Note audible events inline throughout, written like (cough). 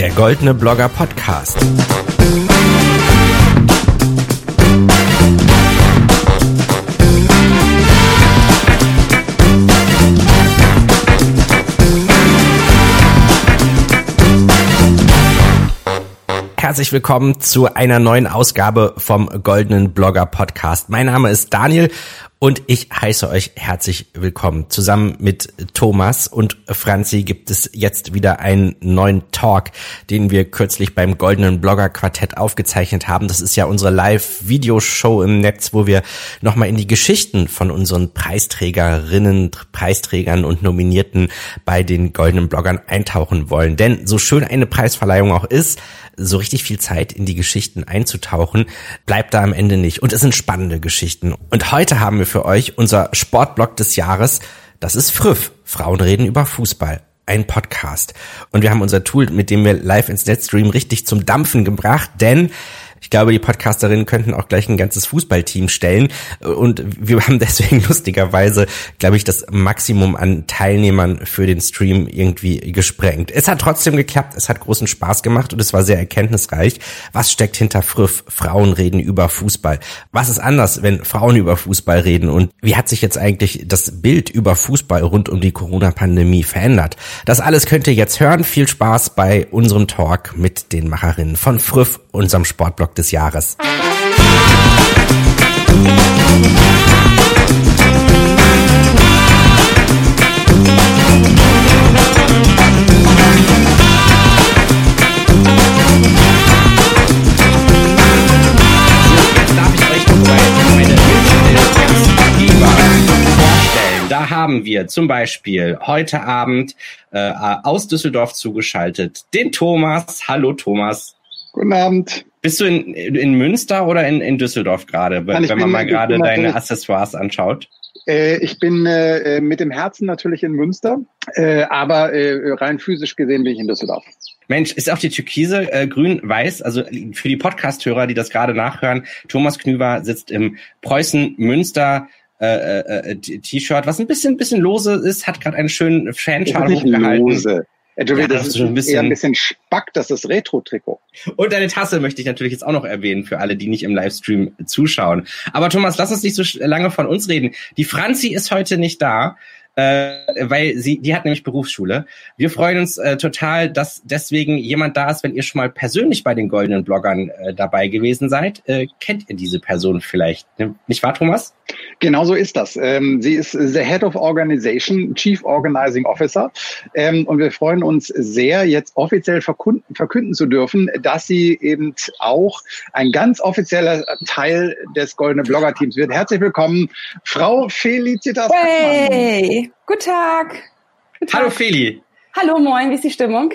Der Goldene Blogger Podcast. Herzlich willkommen zu einer neuen Ausgabe vom Goldenen Blogger Podcast. Mein Name ist Daniel und ich heiße euch herzlich willkommen. Zusammen mit Thomas und Franzi gibt es jetzt wieder einen neuen Talk, den wir kürzlich beim Goldenen Blogger Quartett aufgezeichnet haben. Das ist ja unsere Live-Videoshow im Netz, wo wir nochmal in die Geschichten von unseren Preisträgerinnen, Preisträgern und Nominierten bei den Goldenen Bloggern eintauchen wollen. Denn so schön eine Preisverleihung auch ist, so richtig viel Zeit in die Geschichten einzutauchen, bleibt da am Ende nicht. Und es sind spannende Geschichten. Und heute haben wir für euch unser Sportblog des Jahres. Das ist Früff. Frauen reden über Fußball. Ein Podcast. Und wir haben unser Tool, mit dem wir live ins Netz richtig zum Dampfen gebracht, denn ich glaube, die Podcasterinnen könnten auch gleich ein ganzes Fußballteam stellen. Und wir haben (laughs) deswegen lustigerweise, glaube ich, das Maximum an Teilnehmern für den Stream irgendwie gesprengt. Es hat trotzdem geklappt, es hat großen Spaß gemacht und es war sehr erkenntnisreich. Was steckt hinter Früff? Frauen reden über Fußball. Was ist anders, wenn Frauen über Fußball reden? Und wie hat sich jetzt eigentlich das Bild über Fußball rund um die Corona-Pandemie verändert? Das alles könnt ihr jetzt hören. Viel Spaß bei unserem Talk mit den Macherinnen von Früff, unserem Sportblog Blog des Jahres. Da haben wir zum Beispiel heute Abend äh, aus Düsseldorf zugeschaltet den Thomas. Hallo Thomas. Guten Abend. Bist du in, in Münster oder in, in Düsseldorf gerade, wenn, man mal gerade deine Accessoires anschaut? Äh, ich bin äh, mit dem Herzen natürlich in Münster, äh, aber äh, rein physisch gesehen bin ich in Düsseldorf. Mensch, ist auch die Türkise äh, grün-weiß, also für die Podcast-Hörer, die das gerade nachhören, Thomas Knüver sitzt im Preußen Münster äh, äh, T-Shirt, was ein bisschen, bisschen lose ist, hat gerade einen schönen Fanschal hochgehalten. Lose. Entschuldigung, ja, das, ist ein bisschen, eher ein bisschen Spack, das ist Retro-Trikot. Und deine Tasse möchte ich natürlich jetzt auch noch erwähnen für alle, die nicht im Livestream zuschauen. Aber Thomas, lass uns nicht so lange von uns reden. Die Franzi ist heute nicht da äh, weil sie, die hat nämlich Berufsschule. Wir freuen uns äh, total, dass deswegen jemand da ist, wenn ihr schon mal persönlich bei den goldenen Bloggern äh, dabei gewesen seid. Äh, kennt ihr diese Person vielleicht? Ne? Nicht wahr, Thomas? Genau so ist das. Ähm, sie ist the Head of Organization, Chief Organizing Officer. Ähm, und wir freuen uns sehr, jetzt offiziell verkünden, verkünden zu dürfen, dass sie eben auch ein ganz offizieller Teil des Goldene Blogger Teams wird. Herzlich willkommen, Frau Felicitas. Hey! Guten Tag. Guten Tag. Hallo Feli. Hallo, moin, wie ist die Stimmung?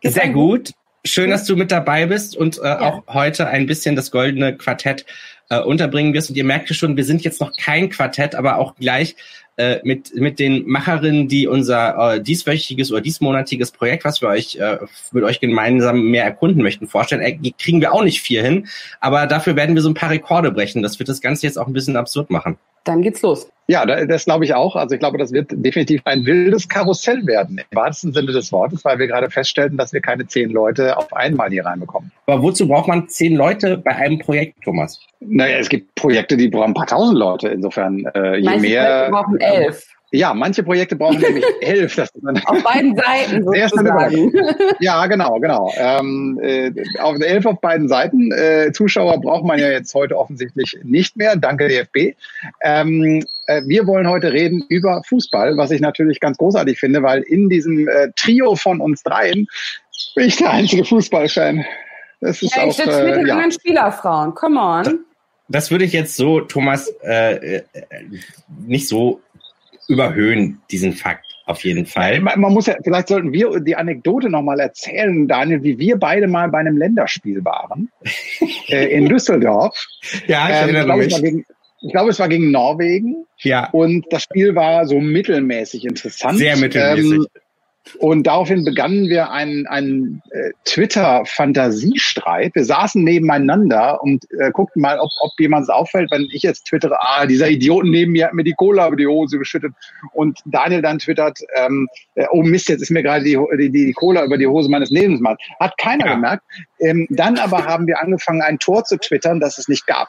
Geht's Sehr gut. Schön, dass du mit dabei bist und äh, ja. auch heute ein bisschen das goldene Quartett äh, unterbringen wirst. Und ihr merkt schon, wir sind jetzt noch kein Quartett, aber auch gleich äh, mit, mit den Macherinnen, die unser äh, dieswöchiges oder diesmonatiges Projekt, was wir euch äh, mit euch gemeinsam mehr erkunden möchten, vorstellen. Äh, kriegen wir auch nicht viel hin, aber dafür werden wir so ein paar Rekorde brechen. Das wird das Ganze jetzt auch ein bisschen absurd machen. Dann geht's los. Ja, das glaube ich auch. Also ich glaube, das wird definitiv ein wildes Karussell werden, im wahrsten Sinne des Wortes, weil wir gerade feststellten, dass wir keine zehn Leute auf einmal hier reinbekommen. Aber wozu braucht man zehn Leute bei einem Projekt, Thomas? Naja, es gibt Projekte, die brauchen ein paar tausend Leute. Insofern, äh, je Manche mehr. Projekte brauchen elf. Ja, manche Projekte brauchen nämlich (laughs) elf. Das auf beiden Seiten (laughs) sozusagen. Ja, genau, genau. Ähm, äh, auf elf auf beiden Seiten. Äh, Zuschauer braucht man ja jetzt heute offensichtlich nicht mehr. Danke DFB. Ähm, äh, wir wollen heute reden über Fußball, was ich natürlich ganz großartig finde, weil in diesem äh, Trio von uns dreien bin ich der einzige Fußballfan. Das ist ja, ich auch, äh, mit den ja. anderen Spielerfrauen. Come on. Das würde ich jetzt so, Thomas, äh, äh nicht so überhöhen, diesen Fakt auf jeden Fall. Man, man muss ja, vielleicht sollten wir die Anekdote nochmal erzählen, Daniel, wie wir beide mal bei einem Länderspiel waren (laughs) äh, in Düsseldorf. Ja, ich erinnere ähm, mich. Gegen, ich glaube, es war gegen Norwegen. Ja. Und das Spiel war so mittelmäßig interessant. Sehr mittelmäßig. Ähm, Und daraufhin begannen wir einen, einen äh, Twitter-Fantasiestreit. Wir saßen nebeneinander und äh, guckten mal, ob, ob jemand es auffällt, wenn ich jetzt twittere, ah, dieser Idioten neben mir hat mir die Cola über die Hose geschüttet. Und Daniel dann twittert, ähm, äh, oh Mist, jetzt ist mir gerade die, die, die Cola über die Hose meines Lebensmanns. Hat keiner ja. gemerkt. Ähm, dann aber haben wir angefangen, ein Tor zu twittern, das es nicht gab.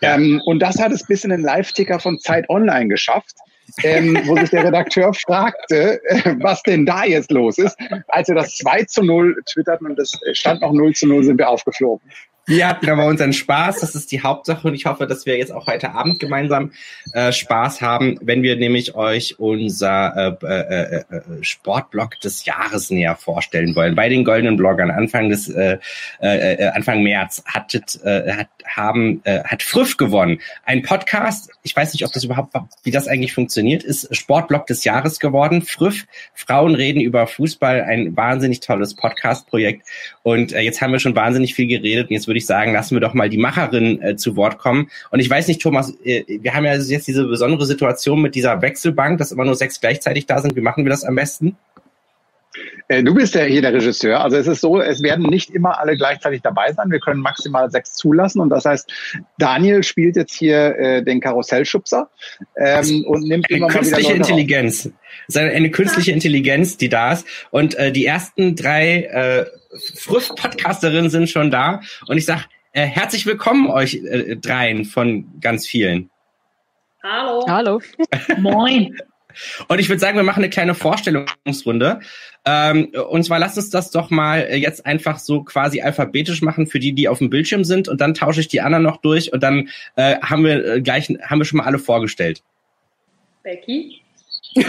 Ja. Ähm, und das hat es bis in den Live-Ticker von Zeit Online geschafft ähm, wo sich der Redakteur fragte, äh, was denn da jetzt los ist. Als wir das 2 zu 0 twitterten und es stand noch 0 zu 0, sind wir aufgeflogen. Wir hatten aber unseren Spaß, das ist die Hauptsache und ich hoffe, dass wir jetzt auch heute Abend gemeinsam äh, Spaß haben, wenn wir nämlich euch unser äh, äh, äh, Sportblog des Jahres näher vorstellen wollen. Bei den goldenen Bloggern Anfang des äh, äh, äh Anfang März hattet, äh, hat haben äh, hat Früff gewonnen. Ein Podcast, ich weiß nicht, ob das überhaupt wie das eigentlich funktioniert, ist Sportblog des Jahres geworden. Früff, Frauen reden über Fußball, ein wahnsinnig tolles Podcast-Projekt und äh, jetzt haben wir schon wahnsinnig viel geredet und jetzt würde würde ich sagen, lassen wir doch mal die Macherin äh, zu Wort kommen. Und ich weiß nicht, Thomas, äh, wir haben ja jetzt diese besondere Situation mit dieser Wechselbank, dass immer nur sechs gleichzeitig da sind. Wie machen wir das am besten? Äh, du bist ja hier der Regisseur. Also es ist so, es werden nicht immer alle gleichzeitig dabei sein. Wir können maximal sechs zulassen. Und das heißt, Daniel spielt jetzt hier äh, den Karussellschubser ähm, und nimmt immer künstliche mal wieder Intelligenz. Es ist eine, eine, künstliche Intelligenz, die da ist. Und äh, die ersten drei äh, Früff-Podcasterinnen sind schon da. Und ich sag äh, herzlich willkommen euch äh, dreien von ganz vielen. Hallo. Hallo. (laughs) Moin. Und ich würde sagen, wir machen eine kleine Vorstellungsrunde. Ähm, und zwar lasst uns das doch mal jetzt einfach so quasi alphabetisch machen für die, die auf dem Bildschirm sind. Und dann tausche ich die anderen noch durch und dann äh, haben wir äh, gleich haben wir schon mal alle vorgestellt. Becky. (laughs)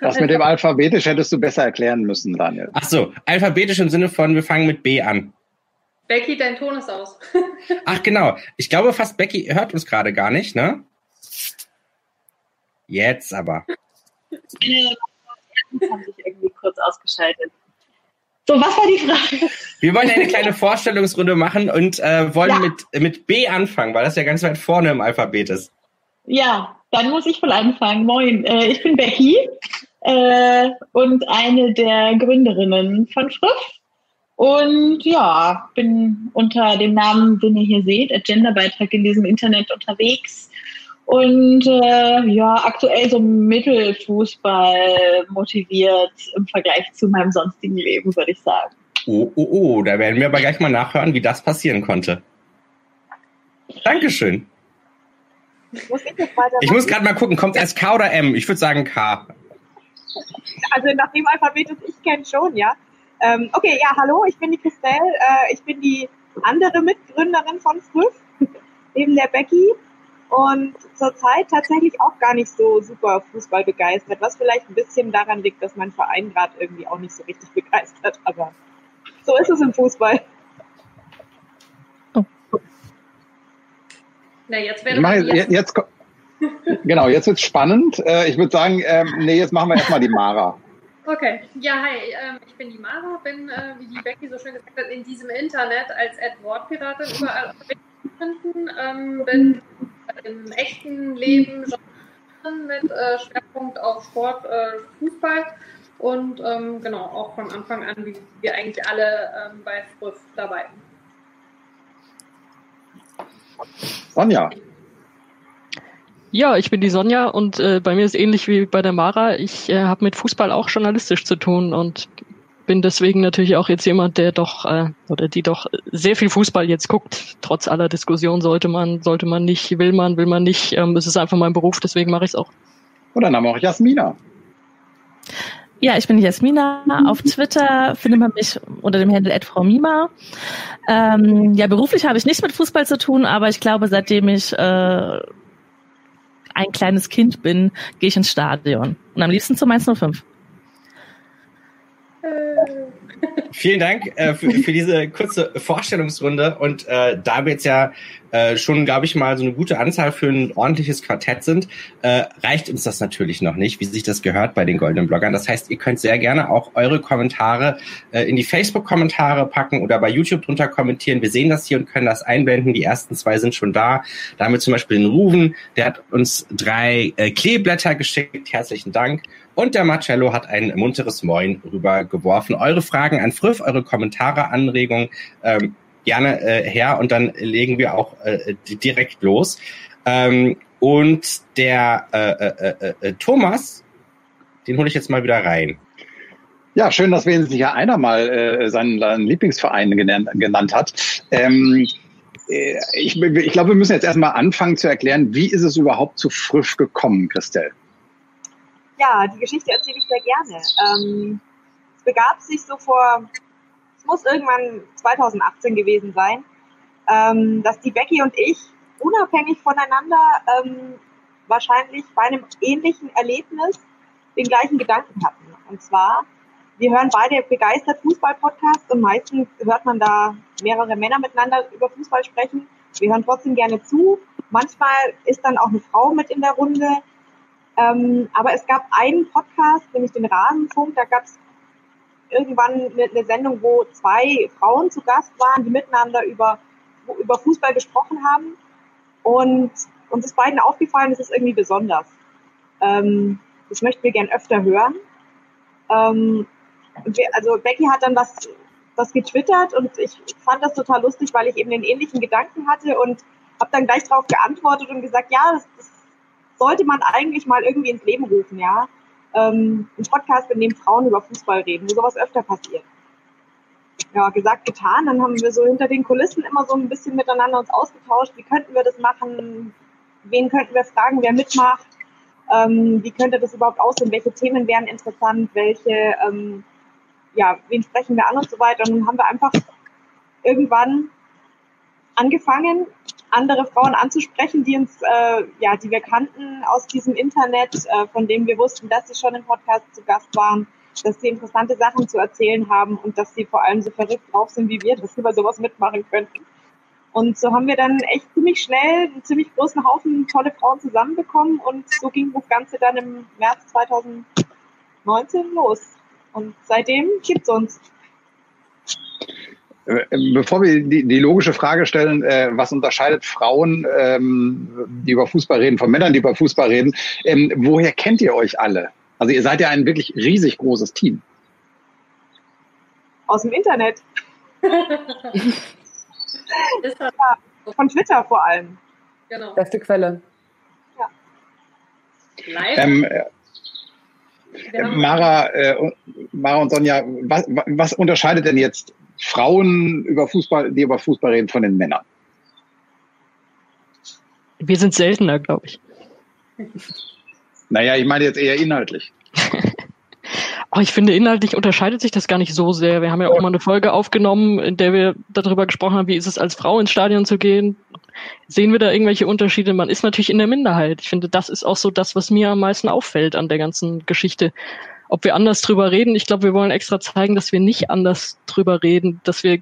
Das mit dem alphabetisch hättest du besser erklären müssen, Daniel. Ach so, alphabetisch im Sinne von, wir fangen mit B an. Becky, dein Ton ist aus. (laughs) Ach genau, ich glaube fast Becky hört uns gerade gar nicht, ne? Jetzt aber. Meine haben sich irgendwie kurz ausgeschaltet. So, was war die Frage? Wir wollen eine kleine Vorstellungsrunde machen und äh, wollen ja. mit, mit B anfangen, weil das ja ganz weit vorne im Alphabet ist. Ja, dann muss ich wohl anfangen. Moin, äh, ich bin Becky äh, und eine der Gründerinnen von Friff. Und ja, bin unter dem Namen, den ihr hier seht, Agenda-Beitrag in diesem Internet unterwegs. Und äh, ja, aktuell so Mittelfußball motiviert im Vergleich zu meinem sonstigen Leben, würde ich sagen. Oh, oh, oh, da werden wir aber gleich mal nachhören, wie das passieren konnte. Dankeschön. Muss ich ich muss gerade mal gucken, kommt es K oder M? Ich würde sagen K. Also nach dem Alphabet, das ich kenne schon, ja. Ähm, okay, ja, hallo, ich bin die Christelle. Äh, ich bin die andere Mitgründerin von Früff, (laughs) neben der Becky. Und zurzeit tatsächlich auch gar nicht so super Fußball begeistert, was vielleicht ein bisschen daran liegt, dass mein Verein gerade irgendwie auch nicht so richtig (laughs) begeistert. Aber so ist es im Fußball. Na, jetzt wäre mache, jetzt, jetzt, (laughs) Genau, jetzt wird's spannend. Äh, ich würde sagen, ähm, nee, jetzt machen wir erstmal die Mara. Okay, ja, hi, ähm, ich bin die Mara, bin, äh, wie die Becky so schön gesagt hat, in diesem Internet als Ad-Wort-Piratin überall finden, ähm, bin im echten Leben mit äh, Schwerpunkt auf Sport, äh, Fußball und ähm, genau, auch von Anfang an, wie wir eigentlich alle ähm, bei Früff dabei. Sonja. Ja, ich bin die Sonja und äh, bei mir ist ähnlich wie bei der Mara. Ich äh, habe mit Fußball auch journalistisch zu tun und bin deswegen natürlich auch jetzt jemand, der doch äh, oder die doch sehr viel Fußball jetzt guckt. Trotz aller Diskussion sollte man, sollte man nicht, will man, will man nicht. Ähm, es ist einfach mein Beruf, deswegen mache ich es auch. Und dann haben wir auch Jasmina. Ja, ich bin Jasmina. Auf Twitter findet man mich unter dem Handle @frau_mima. Ähm, ja, beruflich habe ich nichts mit Fußball zu tun, aber ich glaube, seitdem ich äh, ein kleines Kind bin, gehe ich ins Stadion. Und am liebsten zu Mainz 05. Vielen Dank äh, für, für, diese kurze Vorstellungsrunde. Und äh, da wir jetzt ja äh, schon, glaube ich, mal so eine gute Anzahl für ein ordentliches Quartett sind, äh, reicht uns das natürlich noch nicht, wie sich das gehört bei den goldenen Bloggern. Das heißt, ihr könnt sehr gerne auch eure Kommentare äh, in die Facebook-Kommentare packen oder bei YouTube drunter kommentieren. Wir sehen das hier und können das einblenden. Die ersten zwei sind schon da. Da haben wir zum Beispiel den Ruven, der hat uns drei äh, Kleeblätter geschickt. Herzlichen Dank. Und der Marcello hat ein munteres Moin rübergeworfen. Eure Fragen an Früff, eure Kommentare, Anregungen ähm, gerne äh, her und dann legen wir auch äh, direkt los. Ähm, und der äh, äh, äh, äh, Thomas, den hole ich jetzt mal wieder rein. Ja, schön, dass wenigstens ja einer mal äh, seinen, seinen Lieblingsverein genannt, genannt hat. Ähm, äh, ich, ich glaube, wir müssen jetzt erstmal anfangen zu erklären, wie ist es überhaupt zu Frisch gekommen, Christelle? Ja, die Geschichte erzähle ich sehr gerne. Ähm, es begab sich so vor, muss irgendwann 2018 gewesen sein, ähm, dass die Becky und ich unabhängig voneinander ähm, wahrscheinlich bei einem ähnlichen Erlebnis den gleichen Gedanken hatten. Und zwar, wir hören beide begeistert Fußball-Podcasts und meistens hört man da mehrere Männer miteinander über Fußball sprechen. Wir hören trotzdem gerne zu. Manchmal ist dann auch eine Frau mit in der Runde. Ähm, aber es gab einen Podcast, nämlich den Rasenfunk, da gab es irgendwann eine, Sendung, wo zwei Frauen zu Gast waren, die miteinander über, über Fußball gesprochen haben. Und uns ist beiden aufgefallen, das ist irgendwie besonders. Ähm, das möchten wir gern öfter hören. Ähm, wir, also Becky hat dann was, was getwittert und ich fand das total lustig, weil ich eben den ähnlichen Gedanken hatte und habe dann gleich darauf geantwortet und gesagt, ja, das, das sollte man eigentlich mal irgendwie ins Leben rufen, ja. Ähm, ein Podcast, in dem Frauen über Fußball reden, wo sowas öfter passiert. Ja, gesagt, getan. Dann haben wir so hinter den Kulissen immer so ein bisschen miteinander uns ausgetauscht. Wie könnten wir das machen? Wen könnten wir fragen, wer mitmacht? Ähm, wie könnte das überhaupt aussehen? Welche Themen wären interessant? Welche, ähm, ja, wen sprechen wir an und so weiter? Und dann haben wir einfach irgendwann angefangen, andere Frauen anzusprechen, die uns, äh, ja, die wir kannten aus diesem Internet, äh, von dem wir wussten, dass sie schon im Podcast zu Gast waren, dass sie interessante Sachen zu erzählen haben und dass sie vor allem so verrückt drauf sind wie wir, dass sie bei sowas mitmachen könnten. Und so haben wir dann echt ziemlich schnell einen ziemlich großen Haufen tolle Frauen zusammenbekommen und so ging das Ganze dann im März 2019 los. Und seitdem gibt's uns. Äh, bevor wir die, die logische Frage stellen, äh, was unterscheidet Frauen, ähm, die über Fußball reden, von Männern, die über Fußball reden, ähm, woher kennt ihr euch alle? Also ihr seid ja ein wirklich riesig großes Team. Aus dem Internet. (laughs) ja, von Twitter vor allem. Genau. Beste Quelle. Ja. Ähm, äh, Mara, äh, Mara und Sonja, was, was unterscheidet denn jetzt Frauen über Fußball, die über Fußball reden, von den Männern? Wir sind seltener, glaube ich. Naja, ich meine jetzt eher inhaltlich. (laughs) oh, ich finde, inhaltlich unterscheidet sich das gar nicht so sehr. Wir haben ja auch mal eine Folge aufgenommen, in der wir darüber gesprochen haben, wie ist es als Frau ins Stadion zu gehen. Sehen wir da irgendwelche Unterschiede? Man ist natürlich in der Minderheit. Ich finde, das ist auch so das, was mir am meisten auffällt an der ganzen Geschichte ob wir anders drüber reden. Ich glaube, wir wollen extra zeigen, dass wir nicht anders drüber reden, dass wir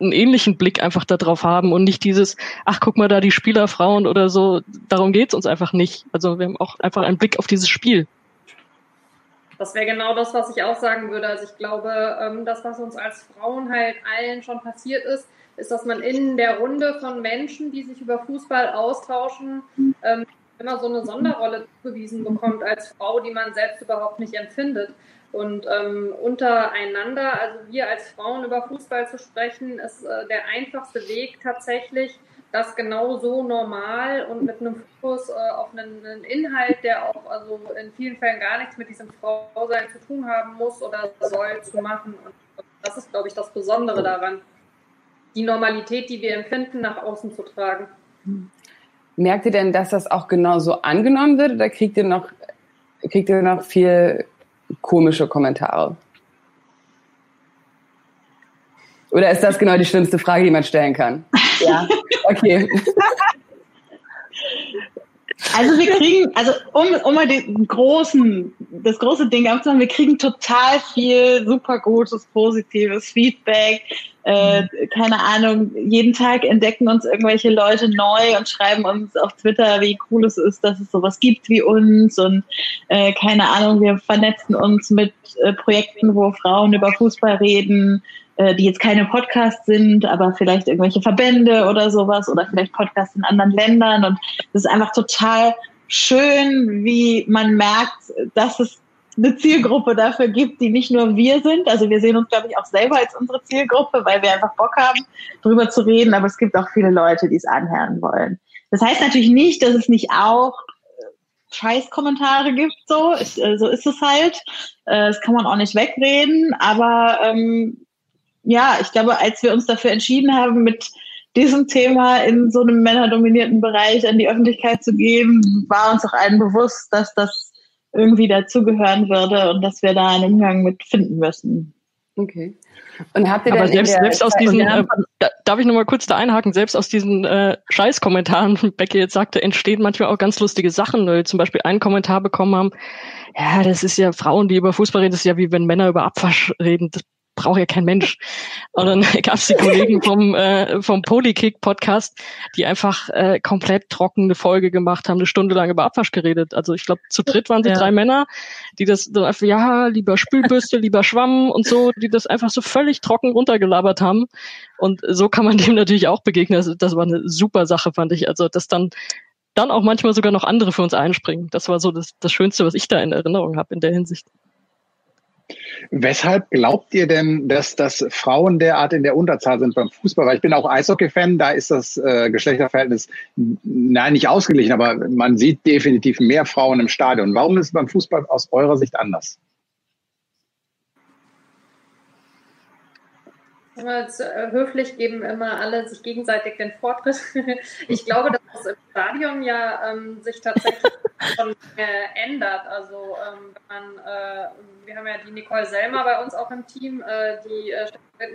einen ähnlichen Blick einfach darauf haben und nicht dieses, ach guck mal da die Spielerfrauen oder so, darum geht's uns einfach nicht. Also wir haben auch einfach einen Blick auf dieses Spiel. Das wäre genau das, was ich auch sagen würde. Also ich glaube, ähm, das, was uns als Frauen halt allen schon passiert ist, ist, dass man in der Runde von Menschen, die sich über Fußball austauschen, ähm, immer so eine Sonderrolle zugewiesen bekommt als Frau, die man selbst überhaupt nicht empfindet. Und ähm, untereinander, also wir als Frauen über Fußball zu sprechen, ist äh, der einfachste Weg tatsächlich, das genau so normal und mit einem Fokus äh, auf einen, einen, Inhalt, der auch also in vielen Fällen gar nichts mit diesem Frausein zu tun haben muss oder soll, zu machen. Und das ist, glaube ich, das Besondere daran, die Normalität, die wir empfinden, nach außen zu tragen. Merkt ihr denn, dass das auch genauso angenommen wird oder kriegt ihr noch, kriegt ihr noch viel komische Kommentare? Oder ist das genau die schlimmste Frage, die man stellen kann? Ja, okay. (laughs) Also wir kriegen, also um, um mal den großen, das große Ding aufzumachen, wir kriegen total viel super gutes, positives Feedback. Äh, keine Ahnung, jeden Tag entdecken uns irgendwelche Leute neu und schreiben uns auf Twitter, wie cool es ist, dass es sowas gibt wie uns und äh, keine Ahnung, wir vernetzen uns mit äh, Projekten, wo Frauen über Fußball reden äh, die jetzt keine Podcasts sind, aber vielleicht irgendwelche Verbände oder sowas oder vielleicht Podcasts in anderen Ländern. Und das ist einfach total schön, wie man merkt, dass es eine Zielgruppe dafür gibt, die nicht nur wir sind. Also wir sehen uns, glaube ich, auch selber als unsere Zielgruppe, weil wir einfach Bock haben, drüber zu reden. Aber es gibt auch viele Leute, die es anhören wollen. Das heißt natürlich nicht, dass es nicht auch äh, Scheißkommentare gibt, so, äh, so ist es halt. Das kann man auch nicht wegreden, aber ähm, ja, ich glaube, als wir uns dafür entschieden haben, mit diesem Thema in so einem männerdominierten Bereich an die Öffentlichkeit zu geben, war uns auch allen bewusst, dass das irgendwie dazugehören würde und dass wir da einen Umgang mit finden müssen. Okay. Und habt ihr Aber selbst, selbst aus diesen, äh, darf ich nochmal kurz da einhaken, selbst aus diesen äh, Scheißkommentaren, (laughs) Becky jetzt sagte, entstehen manchmal auch ganz lustige Sachen, weil wir zum Beispiel einen Kommentar bekommen haben, ja, das ist ja Frauen, die über Fußball reden, das ist ja wie wenn Männer über Abwasch reden. Das braucht ja kein Mensch. Und dann (laughs) gab es die Kollegen vom, äh, vom Polykick-Podcast, die einfach äh, komplett trockene Folge gemacht haben, eine Stunde lang über Abwasch geredet. Also ich glaube, zu dritt waren die ja. drei Männer, die das dann einfach, ja, lieber Spülbürste, lieber Schwamm und so, die das einfach so völlig trocken runtergelabert haben. Und so kann man (laughs) dem natürlich auch begegnen. Das, das war eine super Sache, fand ich. Also das dann dann auch manchmal sogar noch andere für uns einspringen. Das war so das, das Schönste, was ich da in Erinnerung habe in der Hinsicht. Weshalb glaubt ihr denn, dass das Frauen derart in der Unterzahl sind beim Fußball? Weil ich bin auch Eishockey-Fan, da ist das äh, Geschlechterverhältnis, nein, nicht ausgeglichen, aber man sieht definitiv mehr Frauen im Stadion. Warum ist es beim Fußball aus eurer Sicht anders? Äh, höflich geben immer alle sich gegenseitig den Vortritt. (laughs) Ich glaube, dass das im Stadion ja ähm, sich tatsächlich (laughs) schon äh, ändert. Also ähm, man, äh, wir haben ja die Nicole Selmer bei uns auch im Team, äh, die äh,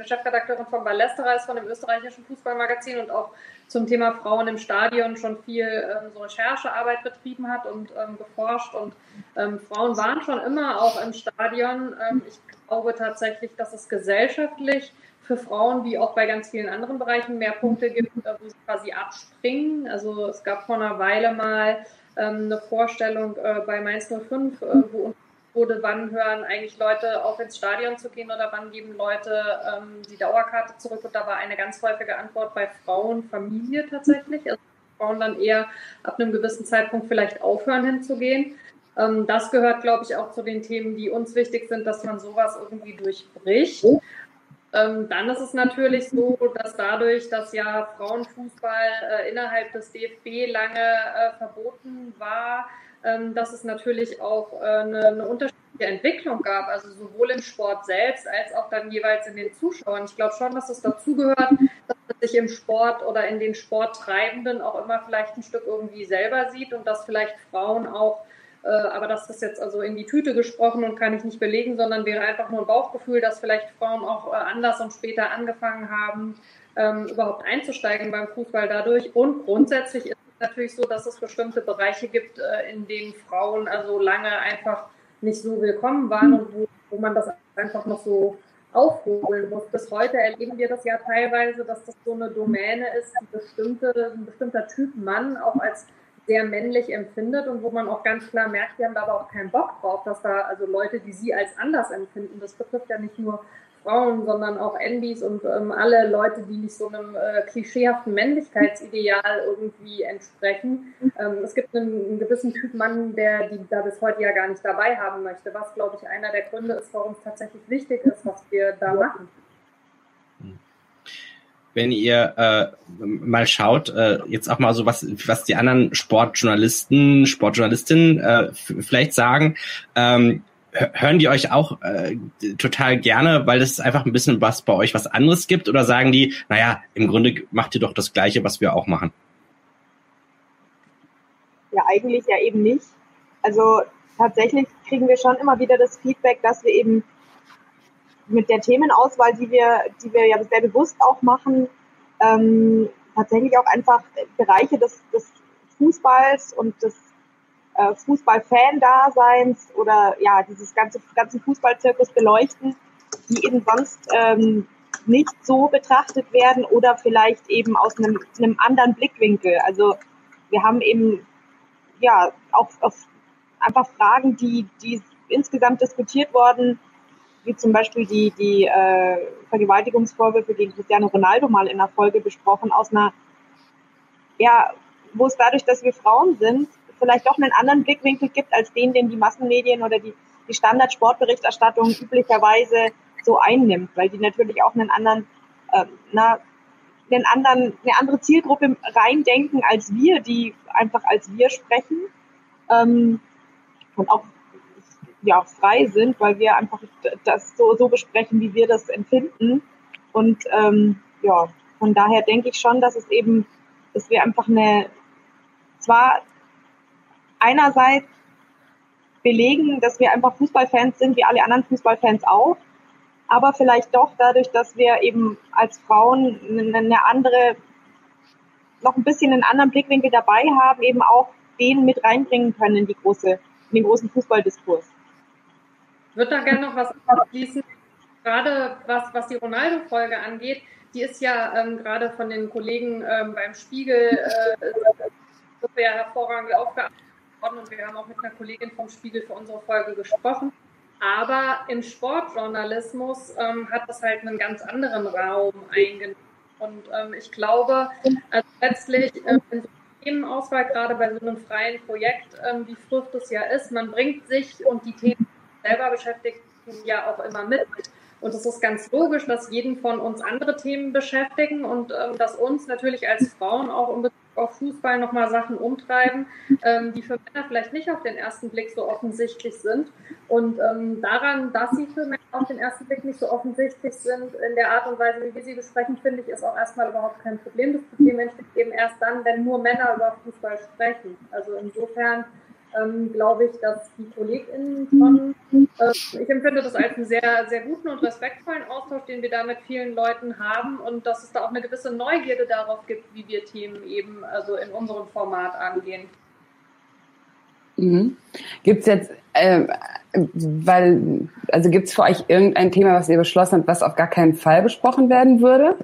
Chefredakteurin von Ballesterer ist von dem österreichischen Fußballmagazin und auch zum Thema Frauen im Stadion schon viel ähm, so Recherchearbeit betrieben hat und ähm, geforscht. Und ähm, Frauen waren schon immer auch im Stadion. Ähm, ich glaube tatsächlich, dass es gesellschaftlich für Frauen wie auch bei ganz vielen anderen Bereichen mehr Punkte gibt, äh, wo sie quasi abspringen. Also es gab vor einer Weile mal ähm, eine Vorstellung äh, bei Mainz 05, äh, wo wurde, wann hören eigentlich Leute auf ins Stadion zu gehen oder wann geben Leute ähm, die Dauerkarte zurück. Und da war eine ganz häufige Antwort bei Frauen, Familie tatsächlich. Also Frauen dann eher ab einem gewissen Zeitpunkt vielleicht aufhören hinzugehen. Ähm, das gehört, glaube ich, auch zu den Themen, die uns wichtig sind, dass man sowas irgendwie durchbricht. Ähm, dann ist es natürlich so, dass dadurch, dass ja Frauenfußball äh, innerhalb des DFB lange äh, verboten war, ähm, dass es natürlich auch äh, eine, eine, unterschiedliche Entwicklung gab, also sowohl im Sport selbst als auch dann jeweils in den Zuschauern. Ich glaube schon, dass es dazugehört, dass man sich im Sport oder in den Sporttreibenden auch immer vielleicht ein Stück irgendwie selber sieht und dass vielleicht Frauen auch aber das ist jetzt also in die Tüte gesprochen und kann ich nicht belegen, sondern wäre einfach nur ein Bauchgefühl, dass vielleicht Frauen auch äh, anders und später angefangen haben, ähm, überhaupt einzusteigen beim Fußball dadurch. Und grundsätzlich ist es natürlich so, dass es bestimmte Bereiche gibt, äh, in denen Frauen also lange einfach nicht so willkommen waren und wo, wo man das einfach noch so aufholen muss. Bis heute erleben wir das ja teilweise, dass das so eine Domäne ist, die bestimmte, ein bestimmter Typ Mann auch als sehr männlich empfindet und wo man auch ganz klar merkt, die haben da aber auch keinen Bock drauf, dass da also Leute, die sie als anders empfinden, das betrifft ja nicht nur Frauen, sondern auch Endies und ähm, alle Leute, die nicht so einem äh, klischeehaften Männlichkeitsideal irgendwie entsprechen. Ähm, es gibt einen, einen, gewissen Typ Mann, der die da bis heute ja gar nicht dabei haben möchte, was, glaube ich, einer der Gründe ist, warum es tatsächlich wichtig ist, was wir da machen wenn ihr äh, mal schaut, äh, jetzt auch mal so was, was die anderen Sportjournalisten, Sportjournalistinnen äh, vielleicht sagen, ähm, hören die euch auch äh, total gerne, weil es einfach ein bisschen was bei euch was anderes gibt oder sagen die, naja, im Grunde macht ihr doch das Gleiche, was wir auch machen? Ja, eigentlich ja eben nicht. Also tatsächlich kriegen wir schon immer wieder das Feedback, dass wir eben mit der Themenauswahl, die wir, die wir ja sehr bewusst auch machen, ähm, tatsächlich auch einfach Bereiche des, des Fußballs und des äh, Fußballfan-Daseins oder ja, dieses ganze, ganzen Fußballzirkus beleuchten, die eben sonst ähm, nicht so betrachtet werden oder vielleicht eben aus einem, einem anderen Blickwinkel. Also wir haben eben ja auch auf einfach Fragen, die, die insgesamt diskutiert wurden, wie zum Beispiel die, die äh, Vergewaltigungsvorwürfe gegen Cristiano Ronaldo mal in der Folge besprochen, aus einer, ja, wo es dadurch, dass wir Frauen sind, vielleicht doch einen anderen Blickwinkel gibt als den, den die Massenmedien oder die, die Standardsportberichterstattung üblicherweise so einnimmt, weil die natürlich auch einen anderen, äh, na, einen anderen, eine andere Zielgruppe reindenken als wir, die einfach als wir sprechen. Ähm, und auch ja, frei sind, weil wir einfach das so, so besprechen, wie wir das empfinden. Und ähm, ja, von daher denke ich schon, dass es eben, dass wir einfach eine, zwar einerseits belegen, dass wir einfach Fußballfans sind, wie alle anderen Fußballfans auch, aber vielleicht doch dadurch, dass wir eben als Frauen eine andere, noch ein bisschen einen anderen Blickwinkel dabei haben, eben auch den mit reinbringen können in die große, in den großen Fußballdiskurs. Würde da gerne noch was abschließen, gerade was, was die Ronaldo-Folge angeht. Die ist ja ähm, gerade von den Kollegen ähm, beim Spiegel äh, sehr hervorragend aufgearbeitet worden und wir haben auch mit einer Kollegin vom Spiegel für unsere Folge gesprochen. Aber im Sportjournalismus ähm, hat das halt einen ganz anderen Raum eingenommen. Und ähm, ich glaube, also letztlich ähm, in so Themenauswahl, gerade bei so einem freien Projekt, ähm, wie Frucht es ja ist, man bringt sich und die Themen selber beschäftigt ja auch immer mit. Und es ist ganz logisch, dass jeden von uns andere Themen beschäftigen und ähm, dass uns natürlich als Frauen auch in Bezug auf Fußball nochmal Sachen umtreiben, ähm, die für Männer vielleicht nicht auf den ersten Blick so offensichtlich sind. Und ähm, daran, dass sie für Männer auf den ersten Blick nicht so offensichtlich sind, in der Art und Weise, wie wir sie besprechen, finde ich, ist auch erstmal überhaupt kein Problem. Das Problem entsteht eben erst dann, wenn nur Männer über Fußball sprechen. Also insofern ähm, glaube ich, dass die KollegInnen von, äh, ich empfinde das als einen sehr, sehr guten und respektvollen Austausch, den wir da mit vielen Leuten haben und dass es da auch eine gewisse Neugierde darauf gibt, wie wir Themen eben also in unserem Format angehen. Mhm. Gibt es jetzt, äh, weil, also gibt es für euch irgendein Thema, was ihr beschlossen habt, was auf gar keinen Fall besprochen werden würde?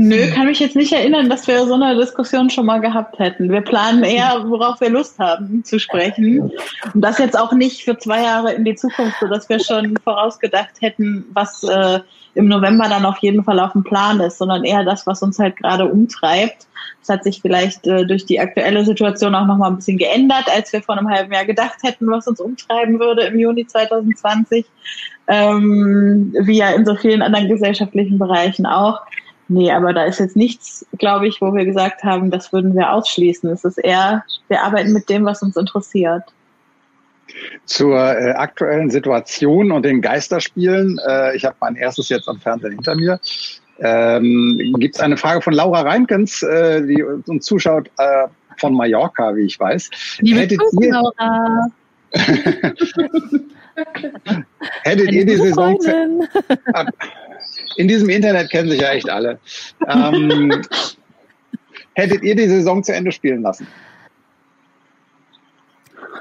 Nö, kann mich jetzt nicht erinnern, dass wir so eine Diskussion schon mal gehabt hätten. Wir planen eher, worauf wir Lust haben zu sprechen. Und das jetzt auch nicht für zwei Jahre in die Zukunft, so dass wir schon vorausgedacht hätten, was äh, im November dann auf jeden Fall auf dem Plan ist, sondern eher das, was uns halt gerade umtreibt. Das hat sich vielleicht äh, durch die aktuelle Situation auch noch mal ein bisschen geändert, als wir vor einem halben Jahr gedacht hätten, was uns umtreiben würde im Juni 2020, ähm, wie ja in so vielen anderen gesellschaftlichen Bereichen auch. Nee, aber da ist jetzt nichts, glaube ich, wo wir gesagt haben, das würden wir ausschließen. Es ist eher, wir arbeiten mit dem, was uns interessiert. Zur äh, aktuellen Situation und den Geisterspielen. Äh, ich habe mein erstes jetzt am Fernsehen hinter mir. Ähm, Gibt es eine Frage von Laura Reinkens, äh, die uns zuschaut äh, von Mallorca, wie ich weiß. Liebe Hättet ihr, Laura. (laughs) (laughs) Hättet ihr die Saison in diesem Internet kennen sich ja echt alle. Ähm, (laughs) hättet ihr die Saison zu Ende spielen lassen?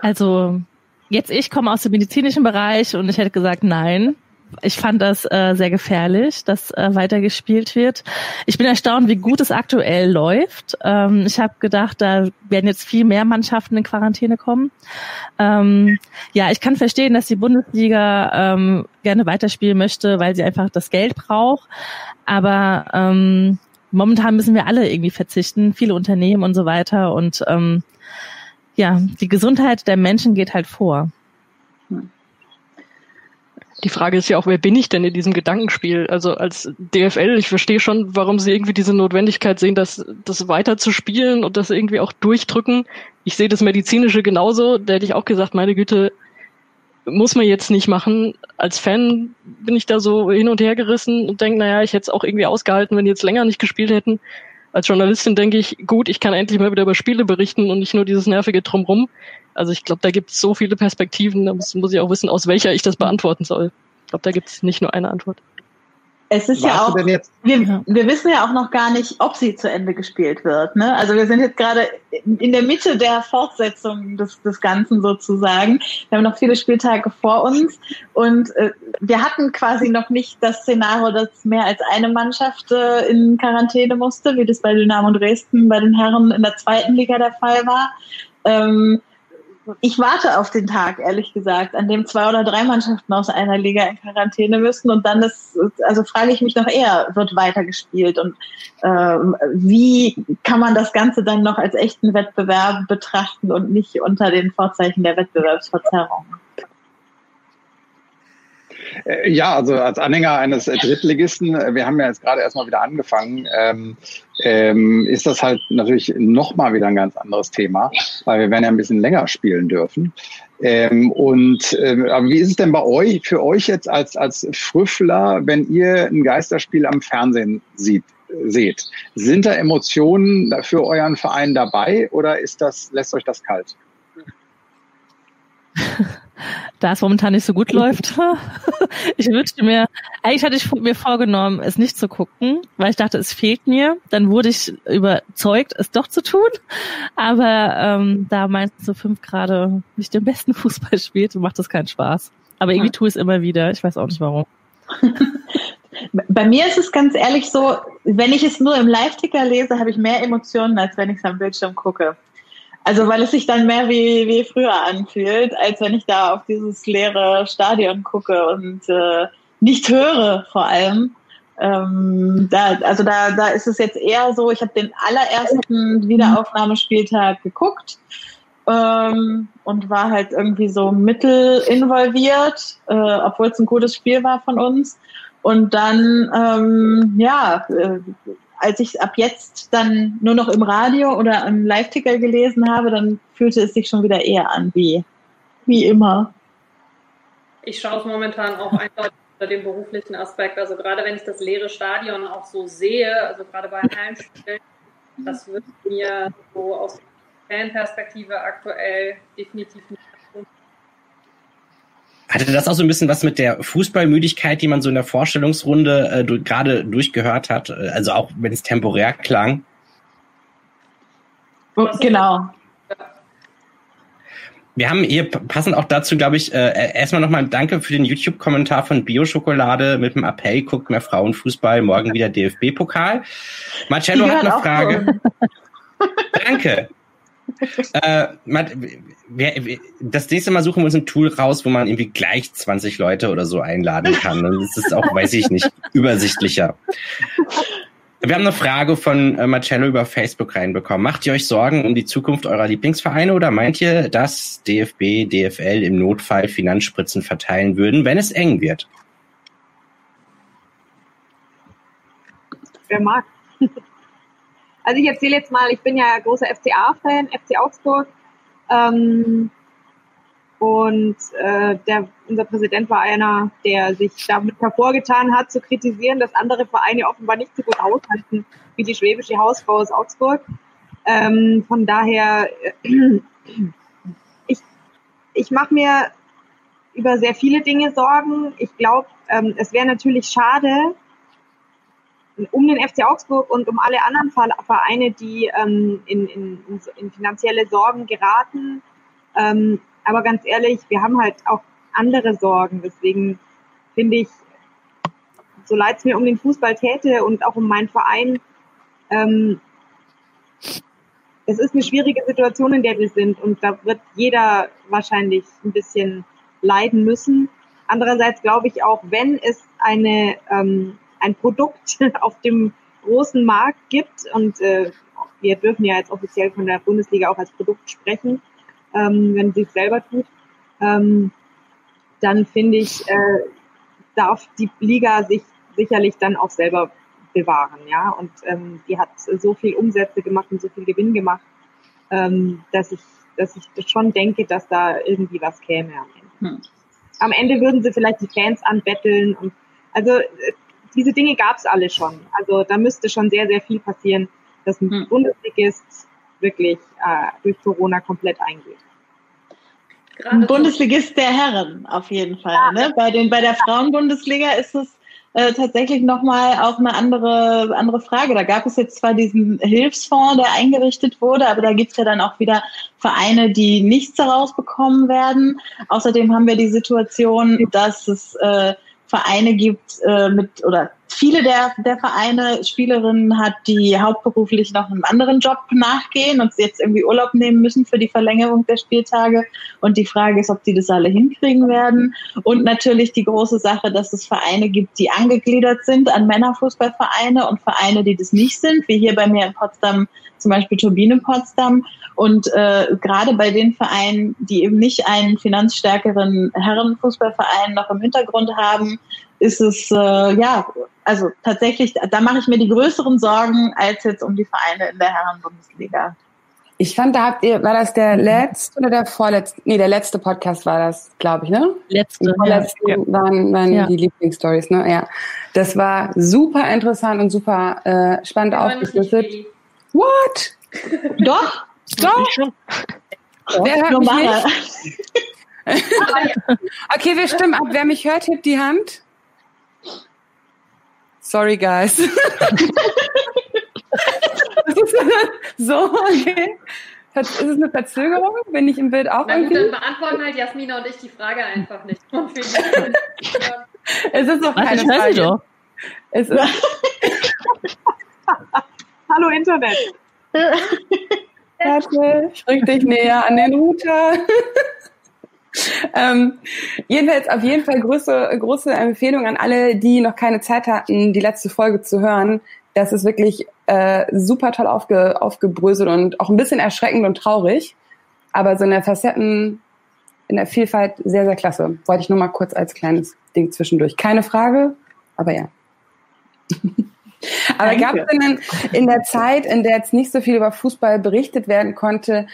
Also jetzt ich komme aus dem medizinischen Bereich und ich hätte gesagt nein ich fand das äh, sehr gefährlich, dass äh, weitergespielt wird. Ich bin erstaunt, wie gut es aktuell läuft. Ähm, ich habe gedacht, da werden jetzt viel mehr Mannschaften in Quarantäne kommen. Ähm, ja, ich kann verstehen, dass die Bundesliga ähm, gerne weiterspielen möchte, weil sie einfach das Geld braucht. Aber ähm, momentan müssen wir alle irgendwie verzichten, viele Unternehmen und so weiter. Und ähm, ja, die Gesundheit der Menschen geht halt vor. Die Frage ist ja auch, wer bin ich denn in diesem Gedankenspiel? Also als DFL, ich verstehe schon, warum sie irgendwie diese Notwendigkeit sehen, das, das weiter zu spielen und das irgendwie auch durchdrücken. Ich sehe das Medizinische genauso. Da hätte ich auch gesagt, meine Güte, muss man jetzt nicht machen. Als Fan bin ich da so hin und her gerissen und denke, naja, ich hätte es auch irgendwie ausgehalten, wenn die jetzt länger nicht gespielt hätten. Als Journalistin denke ich, gut, ich kann endlich mal wieder über Spiele berichten und nicht nur dieses nervige Drumrum. Also ich glaube, da gibt es so viele Perspektiven, da muss, muss ich auch wissen, aus welcher ich das beantworten soll. Ich glaube, da gibt es nicht nur eine Antwort. Es ist ja auch, wir, wir wissen ja auch noch gar nicht, ob sie zu Ende gespielt wird. Ne? Also wir sind jetzt gerade in der Mitte der Fortsetzung des, des Ganzen sozusagen. Wir haben noch viele Spieltage vor uns und äh, wir hatten quasi noch nicht das Szenario, dass mehr als eine Mannschaft äh, in Quarantäne musste, wie das bei Dynamo Dresden bei den Herren in der zweiten Liga der Fall war. Ähm, ich warte auf den Tag, ehrlich gesagt, an dem zwei oder drei Mannschaften aus einer Liga in Quarantäne müssen und dann ist, also frage ich mich noch eher, wird weitergespielt und ähm, wie kann man das Ganze dann noch als echten Wettbewerb betrachten und nicht unter den Vorzeichen der Wettbewerbsverzerrung? Äh, ja, also als Anhänger eines Drittligisten, äh, wir haben ja jetzt gerade erstmal wieder angefangen, ähm, ähm, ist das halt natürlich nochmal wieder ein ganz anderes Thema, weil wir werden ja ein bisschen länger spielen dürfen. Ähm, und äh, aber wie ist es denn bei euch, für euch jetzt als, als Früffler, wenn ihr ein Geisterspiel am Fernsehen sieht? seht. Sind da Emotionen für euren Verein dabei oder ist das, lässt euch das kalt? (laughs) da es momentan nicht so gut läuft. (laughs) ich wünschte mir, eigentlich hatte ich mir vorgenommen, es nicht zu gucken, weil ich dachte, es fehlt mir. Dann wurde ich überzeugt, es doch zu tun. Aber ähm, da meinst du fünf gerade nicht den besten Fußball spielt, macht das keinen Spaß. Aber irgendwie tue ich es immer wieder. Ich weiß auch nicht warum. (laughs) Bei mir ist es ganz ehrlich so, wenn ich es nur im Live-Ticker lese, habe ich mehr Emotionen, als wenn ich es am Bildschirm gucke. Also weil es sich dann mehr wie, wie früher anfühlt, als wenn ich da auf dieses leere Stadion gucke und äh, nicht höre vor allem. Ähm, da, also da, da ist es jetzt eher so, ich habe den allerersten Wiederaufnahmespieltag geguckt ähm, und war halt irgendwie so mittel involviert, äh, obwohl es ein gutes Spiel war von uns. Und dann, ähm, ja, äh, als ich ab jetzt dann nur noch im Radio oder am Live-Ticker gelesen habe, dann fühlte es sich schon wieder eher an wie, wie immer. Ich schaue es momentan auch eindeutig unter dem beruflichen Aspekt. Also gerade wenn ich das leere Stadion auch so sehe, also gerade bei Heimspielen, das wird mir so aus Fanperspektive aktuell definitiv nicht hatte das auch so ein bisschen was mit der Fußballmüdigkeit, die man so in der Vorstellungsrunde äh, du, gerade durchgehört hat? Äh, also auch wenn es temporär klang? Oh, genau. Wir haben hier passend auch dazu, glaube ich, äh, erstmal nochmal Danke für den YouTube-Kommentar von Bio-Schokolade mit dem Appell, guckt mehr Frauenfußball, morgen wieder DFB-Pokal. Marcello hat eine Frage. Danke äh, das nächste Mal suchen wir uns ein Tool raus, wo man irgendwie gleich 20 Leute oder so einladen kann. Das ist auch, weiß ich nicht, übersichtlicher. Wir haben eine Frage von äh, Marcello über Facebook reinbekommen. Macht ihr euch Sorgen um die Zukunft eurer Lieblingsvereine oder meint ihr, dass DFB, DFL im Notfall Finanzspritzen verteilen würden, wenn es eng wird? Wer mag? Also ich erzähle jetzt mal, ich bin ja großer FCA-Fan, FC Augsburg. Ähm, und äh, der, unser Präsident war einer, der sich damit hervorgetan hat, zu kritisieren, dass andere Vereine offenbar nicht so gut aushalten wie die schwäbische Hausfrau aus Augsburg. Ähm, von daher, äh, ich, ich mache mir über sehr viele Dinge Sorgen. Ich glaube, ähm, es wäre natürlich schade, um den FC Augsburg und um alle anderen Vereine, die ähm, in, in, in finanzielle Sorgen geraten. Ähm, aber ganz ehrlich, wir haben halt auch andere Sorgen. Deswegen finde ich, so leid es mir um den Fußball täte und auch um meinen Verein, ähm, es ist eine schwierige Situation, in der wir sind und da wird jeder wahrscheinlich ein bisschen leiden müssen. Andererseits glaube ich auch, wenn es eine ähm, ein Produkt (laughs) auf dem großen Markt gibt und äh, wir dürfen ja jetzt offiziell von der Bundesliga auch als Produkt sprechen, ähm, wenn sie es selber tut, ähm, dann finde ich, äh, darf die Liga sich sicherlich dann auch selber bewahren, ja. Und ähm, die hat so viel Umsätze gemacht und so viel Gewinn gemacht, ähm, dass ich, dass ich schon denke, dass da irgendwie was käme am Ende. Hm. Am Ende würden sie vielleicht die Fans anbetteln und also äh, diese Dinge gab es alle schon. Also da müsste schon sehr, sehr viel passieren, dass ein hm. Bundesligist wirklich äh, durch Corona komplett eingeht. Gerade Bundesligist der Herren auf jeden Fall. Ja. Ne? Bei, den, bei der Frauenbundesliga ist es äh, tatsächlich nochmal auch eine andere, andere Frage. Da gab es jetzt zwar diesen Hilfsfonds, der eingerichtet wurde, aber da gibt's ja dann auch wieder Vereine, die nichts daraus bekommen werden. Außerdem haben wir die Situation, dass es äh, Vereine gibt äh, mit oder viele der, der Vereine Spielerinnen hat, die hauptberuflich noch einem anderen Job nachgehen und jetzt irgendwie Urlaub nehmen müssen für die Verlängerung der Spieltage. Und die Frage ist, ob die das alle hinkriegen werden. Und natürlich die große Sache, dass es Vereine gibt, die angegliedert sind an Männerfußballvereine und Vereine, die das nicht sind, wie hier bei mir in Potsdam zum Beispiel Turbine Potsdam. Und äh, gerade bei den Vereinen, die eben nicht einen finanzstärkeren Herrenfußballverein noch im Hintergrund haben, ist es äh, ja, also tatsächlich, da mache ich mir die größeren Sorgen als jetzt um die Vereine in der Herrenbundesliga. Ich fand, da habt ihr, war das der letzte oder der vorletzte? Nee, der letzte Podcast war das, glaube ich, ne? Letzte. Die vorletzten ja. waren, waren Ja. die Lieblingsstories, ne? Ja. Das war super interessant und super äh, spannend Aber aufgeschlüsselt. What? Doch, schon. Wer hört mich nicht? (laughs) Okay, wir stimmen ab. Wer mich hört, hebt die Hand. Sorry, guys. (laughs) (laughs) so, okay. Ist es eine Verzögerung? Bin ich im Bild auch Na gut, irgendwie? dann beantworten halt Jasmina und ich die Frage einfach nicht. (laughs) Es ist doch Was, keine sie Frage. doch. Es ist, Hallo Internet. Warte, ich rück dich näher an den Router. (laughs) ähm, jedenfalls auf jeden Fall große, große Empfehlung an alle, die noch keine Zeit hatten, die letzte Folge zu hören. Das ist wirklich äh, super toll aufge, aufgebröselt und auch ein bisschen erschreckend und traurig. Aber so in der Facetten, in der Vielfalt sehr, sehr klasse. Wollte ich nur mal kurz als kleines Ding zwischendurch. Keine Frage, aber ja. (laughs) Aber gab es denn in, der Zeit, in der jetzt nicht so viel über Fußball berichtet werden konnte,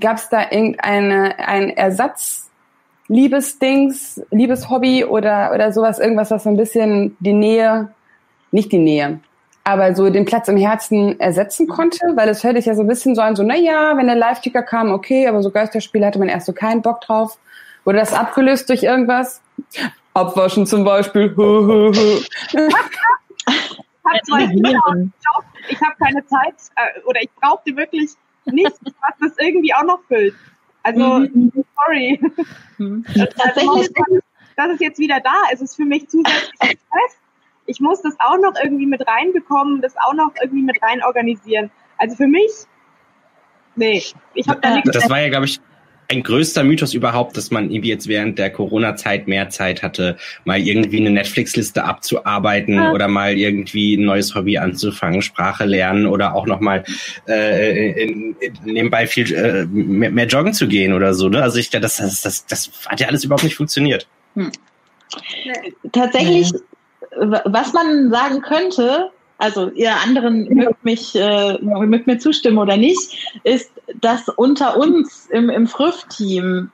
gab es da irgendeine ein Ersatz Liebesdings, Liebeshobby oder oder sowas, irgendwas, was so ein bisschen die Nähe, nicht die Nähe, aber so den Platz im Herzen ersetzen konnte, weil es hört sich ja so ein bisschen so an, so na ja, wenn der Live-Ticker kam, okay, aber so Geisterspiele hatte man erst so keinen Bock drauf. Wurde das abgelöst durch irgendwas? Abwaschen zum Beispiel. (laughs) (laughs) Ich habe zwei Kinder und Job. Ich habe keine Zeit äh, oder ich brauchte wirklich nichts, (laughs) was das irgendwie auch noch füllt. Also, Mhm. sorry. (laughs) Tatsächlich, dass es jetzt wieder da ist, ist für mich zusätzlich Stress. Ich muss das auch noch irgendwie mit reinbekommen, das auch noch irgendwie mit rein organisieren. Also für mich, nee, ich habe da nichts. Das war ja, glaube ich, ein größter Mythos überhaupt, dass man irgendwie jetzt während der Corona-Zeit mehr Zeit hatte, mal irgendwie eine Netflix-Liste abzuarbeiten Ja. oder mal irgendwie ein neues Hobby anzufangen, Sprache lernen oder auch nochmal äh, in, in, nebenbei viel äh, mehr, mehr joggen zu gehen oder so. Ne? Also ich, das, das, das, das hat ja alles überhaupt nicht funktioniert. tatsächlich, w- was man sagen könnte, also ihr anderen mögt mich, äh, mögt mir zustimmen oder nicht, ist, dass unter uns im, im Früff-Team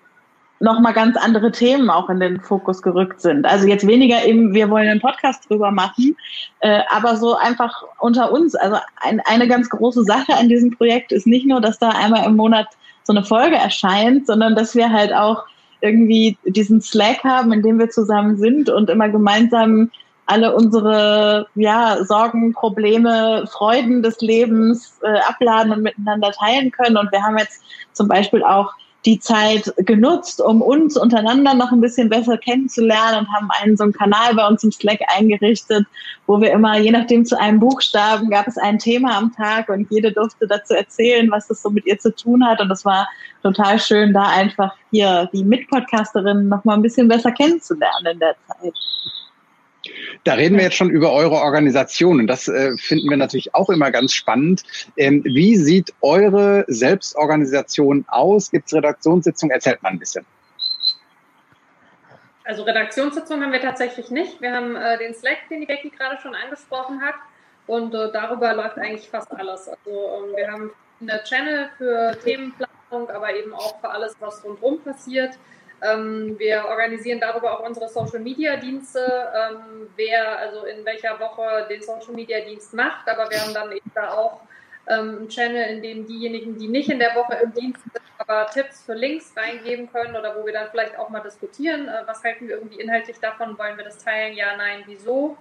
nochmal ganz andere Themen auch in den Fokus gerückt sind. Also jetzt weniger eben, wir wollen einen Podcast drüber machen, äh, aber so einfach unter uns. Also ein, eine ganz große Sache an diesem Projekt ist nicht nur, dass da einmal im Monat so eine Folge erscheint, sondern dass wir halt auch irgendwie diesen Slack haben, in dem wir zusammen sind und immer gemeinsam alle unsere ja, Sorgen, Probleme, Freuden des Lebens äh, abladen und miteinander teilen können. Und wir haben jetzt zum Beispiel auch die Zeit genutzt, um uns untereinander noch ein bisschen besser kennenzulernen und haben einen so einen Kanal bei uns im Slack eingerichtet, wo wir immer, je nachdem zu einem Buchstaben, gab es ein Thema am Tag und jede durfte dazu erzählen, was das so mit ihr zu tun hat. Und das war total schön, da einfach hier die Mitpodcasterinnen noch mal ein bisschen besser kennenzulernen in der Zeit. Da reden wir jetzt schon über eure Organisation und das äh, finden wir natürlich auch immer ganz spannend. Ähm, wie sieht eure Selbstorganisation aus? Gibt es Redaktionssitzungen? Erzählt mal ein bisschen. Also Redaktionssitzung haben wir tatsächlich nicht. Wir haben äh, den Slack, den die Becky gerade schon angesprochen hat. Und äh, darüber läuft eigentlich fast alles. Also ähm, wir haben eine Channel für Themenplanung, aber eben auch für alles, was rundherum passiert. Ähm, wir organisieren darüber auch unsere Social Media Dienste, ähm, wer also in welcher Woche den Social Media Dienst macht, aber wir haben dann eben da auch ähm, ein Channel, in dem diejenigen, die nicht in der Woche im Dienst sind, aber Tipps für Links reingeben können oder wo wir dann vielleicht auch mal diskutieren, äh, was halten wir irgendwie inhaltlich davon, wollen wir das teilen, ja, nein, wieso.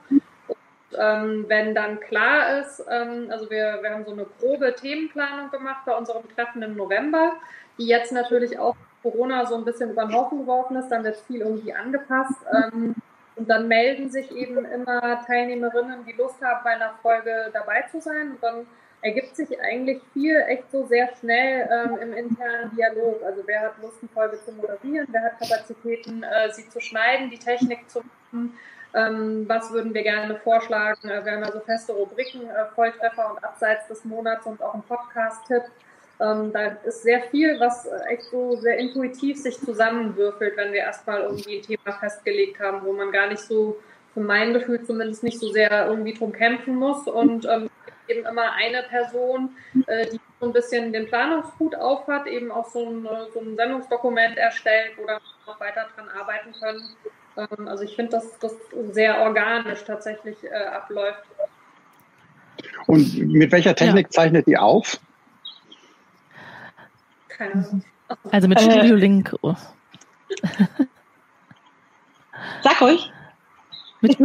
Ähm, wenn dann klar ist, ähm, also wir, wir haben so eine grobe Themenplanung gemacht bei unserem Treffen im November, die jetzt natürlich auch Corona so ein bisschen über den Haufen geworfen ist, dann wird viel irgendwie angepasst. Ähm, und dann melden sich eben immer Teilnehmerinnen, die Lust haben, bei einer Folge dabei zu sein. Und dann ergibt sich eigentlich viel echt so sehr schnell ähm, im internen Dialog. Also wer hat Lust, eine Folge zu moderieren, wer hat Kapazitäten, äh, sie zu schneiden, die Technik zu machen, ähm, was würden wir gerne vorschlagen. Äh, wir haben ja so feste Rubriken, äh, Volltreffer und Abseits des Monats und auch ein Podcast-Tipp. Ähm, da ist sehr viel, was echt so sehr intuitiv sich zusammenwürfelt, wenn wir erstmal irgendwie ein Thema festgelegt haben, wo man gar nicht so, für mein Gefühl zumindest nicht so sehr irgendwie drum kämpfen muss und ähm, eben immer eine Person, äh, die so ein bisschen den Planungshut aufhat, eben auch so ein, so ein Sendungsdokument erstellt, wo dann noch weiter dran arbeiten können. Ähm, also ich finde, dass das sehr organisch tatsächlich äh, abläuft. Und mit welcher Technik ja. zeichnet die auf? Keine Ahnung. Also mit Studio Link. Oh. (laughs) Sag euch. Mit,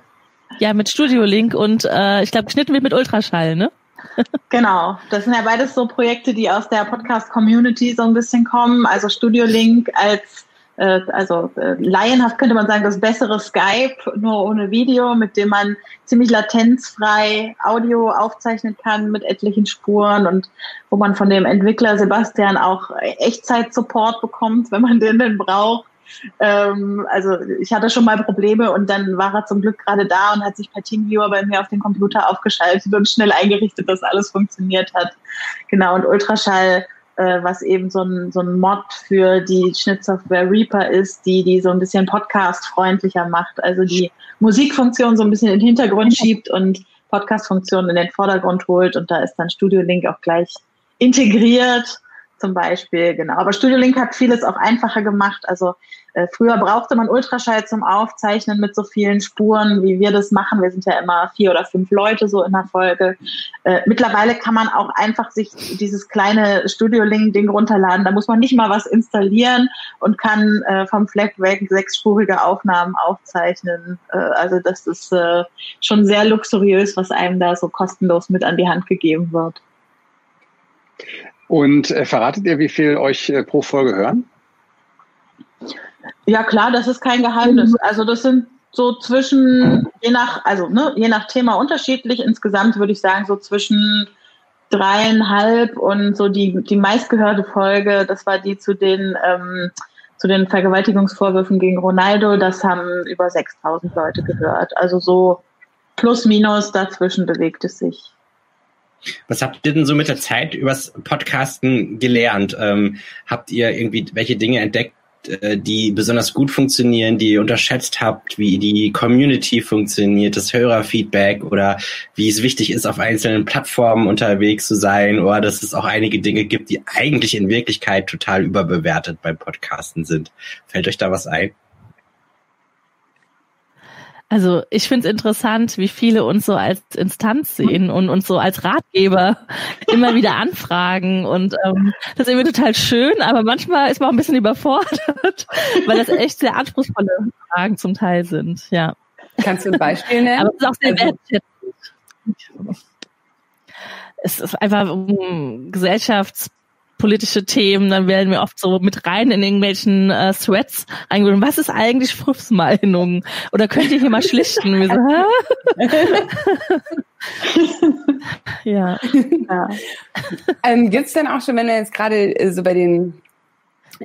(laughs) ja, mit Studio Link und äh, ich glaube, geschnitten wird mit Ultraschall, ne? (laughs) genau, das sind ja beides so Projekte, die aus der Podcast-Community so ein bisschen kommen. Also Studio Link als äh, also äh, laienhaft könnte man sagen, das bessere Skype, nur ohne Video, mit dem man ziemlich latenzfrei Audio aufzeichnen kann mit etlichen Spuren und wo man von dem Entwickler Sebastian auch Echtzeit-Support bekommt, wenn man den denn braucht. Ähm, also ich hatte schon mal Probleme und dann war er zum Glück gerade da und hat sich per Teamviewer bei mir auf den Computer aufgeschaltet und schnell eingerichtet, dass alles funktioniert hat. Genau, und Ultraschall äh, was eben so ein, so ein Mod für die Schnittsoftware Reaper ist, die die so ein bisschen podcast-freundlicher macht, also die Musikfunktion so ein bisschen in den Hintergrund schiebt und Podcast-Funktion in den Vordergrund holt. Und da ist dann Studio Link auch gleich integriert zum Beispiel, genau. Aber Studio Link hat vieles auch einfacher gemacht. Also äh, früher brauchte man Ultraschall zum Aufzeichnen mit so vielen Spuren, wie wir das machen. Wir sind ja immer vier oder fünf Leute so in der Folge. Äh, mittlerweile kann man auch einfach sich dieses kleine Studio Link-Ding runterladen. Da muss man nicht mal was installieren und kann äh, vom Flat weg sechsspurige Aufnahmen aufzeichnen. Äh, also das ist äh, schon sehr luxuriös, was einem da so kostenlos mit an die Hand gegeben wird. Und äh, verratet ihr, wie viel euch äh, pro Folge hören? Ja klar, das ist kein Geheimnis. Also das sind so zwischen, je nach, also ne, je nach Thema unterschiedlich. Insgesamt würde ich sagen, so zwischen dreieinhalb und so die, die meistgehörte Folge, das war die zu den, ähm, zu den Vergewaltigungsvorwürfen gegen Ronaldo, das haben über 6000 Leute gehört. Also so plus minus dazwischen bewegt es sich. Was habt ihr denn so mit der Zeit übers Podcasten gelernt? Ähm, habt ihr irgendwie welche Dinge entdeckt, äh, die besonders gut funktionieren, die ihr unterschätzt habt, wie die Community funktioniert, das Hörerfeedback oder wie es wichtig ist, auf einzelnen Plattformen unterwegs zu sein oder dass es auch einige Dinge gibt, die eigentlich in Wirklichkeit total überbewertet beim Podcasten sind. Fällt euch da was ein? Also ich finde es interessant, wie viele uns so als Instanz sehen und uns so als Ratgeber (laughs) immer wieder anfragen. Und ähm, das ist irgendwie total schön, aber manchmal ist man auch ein bisschen überfordert, (laughs) weil das echt sehr anspruchsvolle Fragen zum Teil sind. Ja. Kannst du ein Beispiel (laughs) nennen? Aber es ist auch sehr also, wertschätzend. Es ist einfach um Gesellschafts politische Themen, dann werden wir oft so mit rein in irgendwelchen äh, Threads eingebunden. Was ist eigentlich Frühsmeinung? Oder könnt ihr hier mal schlichten? Wir so, (laughs) ja. ja. Ähm, Gibt es denn auch schon, wenn wir jetzt gerade äh, so bei den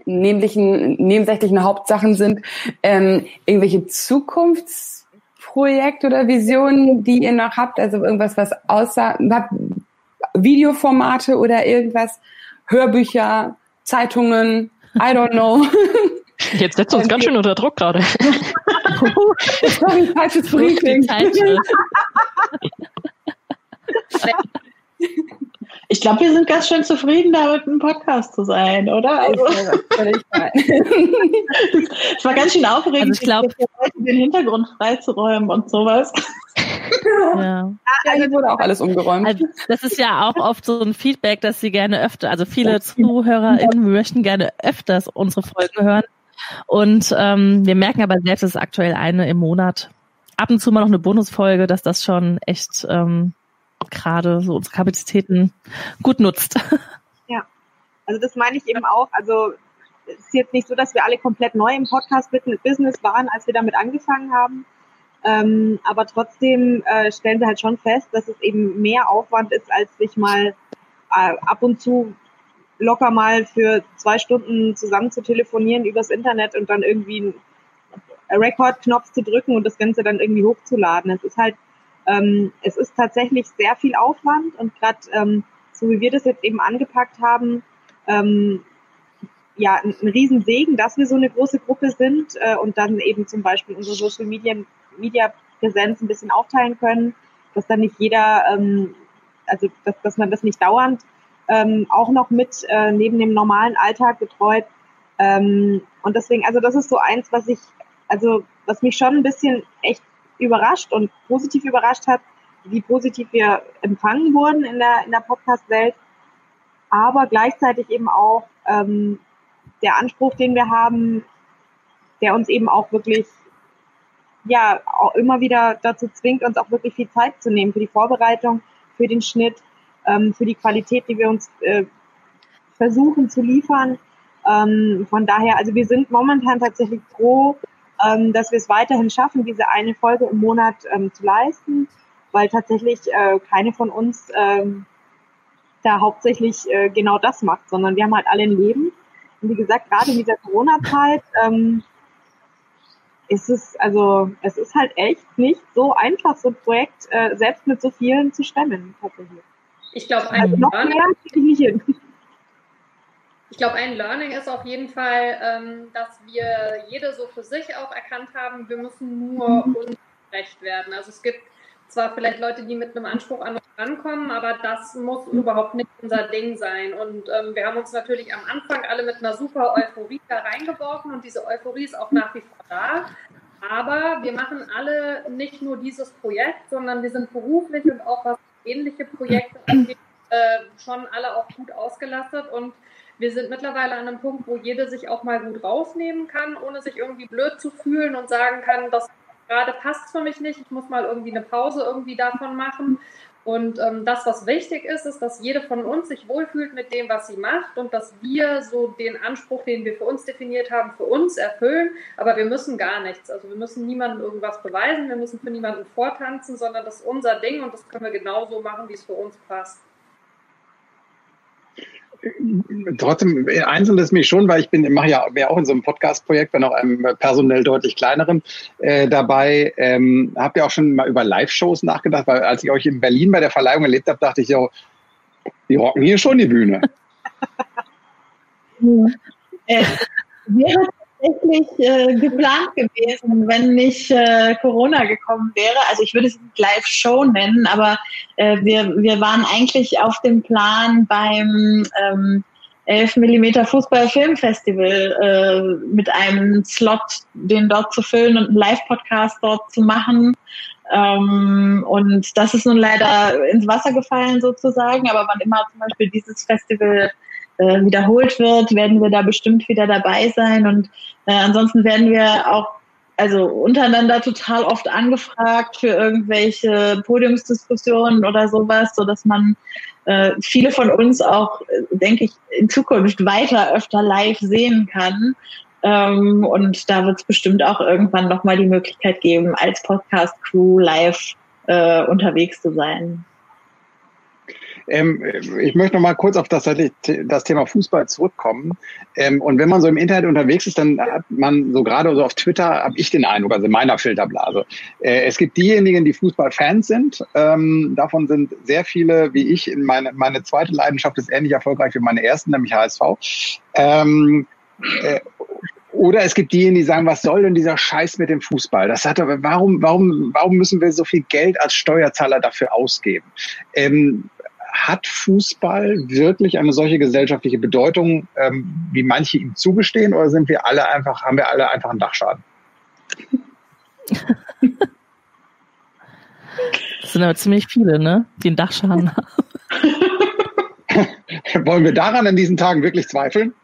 nebensächlichen, nebensächlichen Hauptsachen sind, ähm, irgendwelche Zukunftsprojekte oder Visionen, die ihr noch habt? Also irgendwas, was außer habt Videoformate oder irgendwas, Hörbücher, Zeitungen, I don't know. (laughs) Jetzt setzt uns ganz schön unter Druck gerade. (laughs) Sorry, falsches Briefing. (laughs) Ich glaube, wir sind ganz schön zufrieden damit, ein Podcast zu sein, oder? Also, (laughs) Es war ganz schön aufregend, Also ich glaub- den Hintergrund freizuräumen und sowas. Ja. (laughs) Ja, hier wurde auch alles umgeräumt. Also das ist ja auch oft so ein Feedback, dass sie gerne öfter, also viele ZuhörerInnen möchten gerne öfters unsere Folgen hören. Und ähm, wir merken aber selbst, es ist aktuell eine im Monat. Ab und zu mal noch eine Bonusfolge, dass das schon echt ähm, gerade so unsere Kapazitäten gut nutzt. Also das meine ich eben auch. Also es ist jetzt nicht so, dass wir alle komplett neu im Podcast-Business waren, als wir damit angefangen haben. Ähm, aber trotzdem äh, stellen wir halt schon fest, dass es eben mehr Aufwand ist, als sich mal äh, ab und zu locker mal für zwei Stunden zusammen zu telefonieren übers Internet und dann irgendwie einen Rekordknopf zu drücken und das Ganze dann irgendwie hochzuladen. Es ist halt, ähm, es ist tatsächlich sehr viel Aufwand und gerade ähm, so wie wir das jetzt eben angepackt haben, ähm, ja, ein, ein Riesensegen, dass wir so eine große Gruppe sind äh, und dann eben zum Beispiel unsere Social Media, Media Präsenz ein bisschen aufteilen können, dass dann nicht jeder, ähm, also dass, dass man das nicht dauernd ähm, auch noch mit äh, neben dem normalen Alltag betreut. Ähm, und deswegen, also das ist so eins, was ich, also was mich schon ein bisschen echt überrascht und positiv überrascht hat, wie positiv wir empfangen wurden in der, in der Podcast-Welt aber gleichzeitig eben auch ähm, der Anspruch, den wir haben, der uns eben auch wirklich ja auch immer wieder dazu zwingt, uns auch wirklich viel Zeit zu nehmen für die Vorbereitung, für den Schnitt, ähm, für die Qualität, die wir uns äh, versuchen zu liefern. Ähm, von daher, also wir sind momentan tatsächlich froh, ähm, dass wir es weiterhin schaffen, diese eine Folge im Monat ähm, zu leisten, weil tatsächlich äh, keine von uns ähm, da hauptsächlich äh, genau das macht, sondern wir haben halt alle ein Leben. Und wie gesagt, gerade in dieser Corona-Zeit ähm, ist es, also es ist halt echt nicht so einfach, so ein Projekt äh, selbst mit so vielen zu stemmen, tatsächlich. Ich glaube, Also noch mehr kriege ich nicht hin. Ich glaube, ein Learning ist auf jeden Fall, ähm, dass wir jede so für sich auch erkannt haben, wir müssen nur uns gerecht werden. Also es gibt zwar vielleicht Leute, die mit einem Anspruch an uns rankommen, aber das muss überhaupt nicht unser Ding sein. Und ähm, wir haben uns natürlich am Anfang alle mit einer super Euphorie da reingeworfen und diese Euphorie ist auch nach wie vor da. Aber wir machen alle nicht nur dieses Projekt, sondern wir sind beruflich und auch was ähnliche Projekte angeht, äh, schon alle auch gut ausgelastet und wir sind mittlerweile an einem Punkt, wo jeder sich auch mal gut rausnehmen kann, ohne sich irgendwie blöd zu fühlen und sagen kann, das gerade passt für mich nicht, ich muss mal irgendwie eine Pause irgendwie davon machen. Und ähm, das, was wichtig ist, ist, dass jede von uns sich wohlfühlt mit dem, was sie macht und dass wir so den Anspruch, den wir für uns definiert haben, für uns erfüllen. Aber wir müssen gar nichts. Also wir müssen niemandem irgendwas beweisen, wir müssen für niemanden vortanzen, sondern das ist unser Ding und das können wir genauso machen, wie es für uns passt. Trotzdem einzeln ist mich schon, weil ich bin, mache ja wäre auch in so einem Podcast-Projekt, wenn auch einem personell deutlich kleineren äh, dabei. Ähm, habt ihr auch schon mal über Live-Shows nachgedacht? Weil als ich euch in Berlin bei der Verleihung erlebt habe, dachte ich so, die rocken hier schon die Bühne. (laughs) Äh, wäre tatsächlich äh, geplant gewesen, wenn nicht äh, Corona gekommen wäre. Also ich würde es nicht Live-Show nennen, aber äh, wir, wir waren eigentlich auf dem Plan beim ähm, 11 mm Fußball-Filmfestival äh, mit einem Slot, den dort zu füllen und einen Live-Podcast dort zu machen. Ähm, und das ist nun leider ins Wasser gefallen sozusagen, aber wann immer zum Beispiel dieses Festival äh, wiederholt wird, werden wir da bestimmt wieder dabei sein. Und äh, ansonsten werden wir auch also untereinander total oft angefragt für irgendwelche Podiumsdiskussionen oder sowas, so dass man äh, viele von uns auch, äh, denke ich, in Zukunft weiter öfter live sehen kann. Ähm, und da wird es bestimmt auch irgendwann nochmal die Möglichkeit geben, als Podcast-Crew live äh, unterwegs zu sein. Ähm, ich möchte noch mal kurz auf das, das Thema Fußball zurückkommen. Ähm, und wenn man so im Internet unterwegs ist, dann hat man so gerade so auf Twitter, habe ich den Eindruck, also in meiner Filterblase. Äh, es gibt diejenigen, die Fußballfans sind. Ähm, davon sind sehr viele, wie ich, in meine, meine zweite Leidenschaft ist ähnlich erfolgreich wie meine erste, nämlich HSV. Ähm, äh, oder es gibt diejenigen, die sagen, was soll denn dieser Scheiß mit dem Fußball? Das hat aber, warum, warum, warum müssen wir so viel Geld als Steuerzahler dafür ausgeben? Ähm, hat Fußball wirklich eine solche gesellschaftliche Bedeutung, ähm, wie manche ihm zugestehen, oder sind wir alle einfach, haben wir alle einfach einen Dachschaden? (laughs) Das sind aber ziemlich viele, ne? Die einen Dachschaden haben. (laughs) Wollen wir daran in diesen Tagen wirklich zweifeln? (laughs)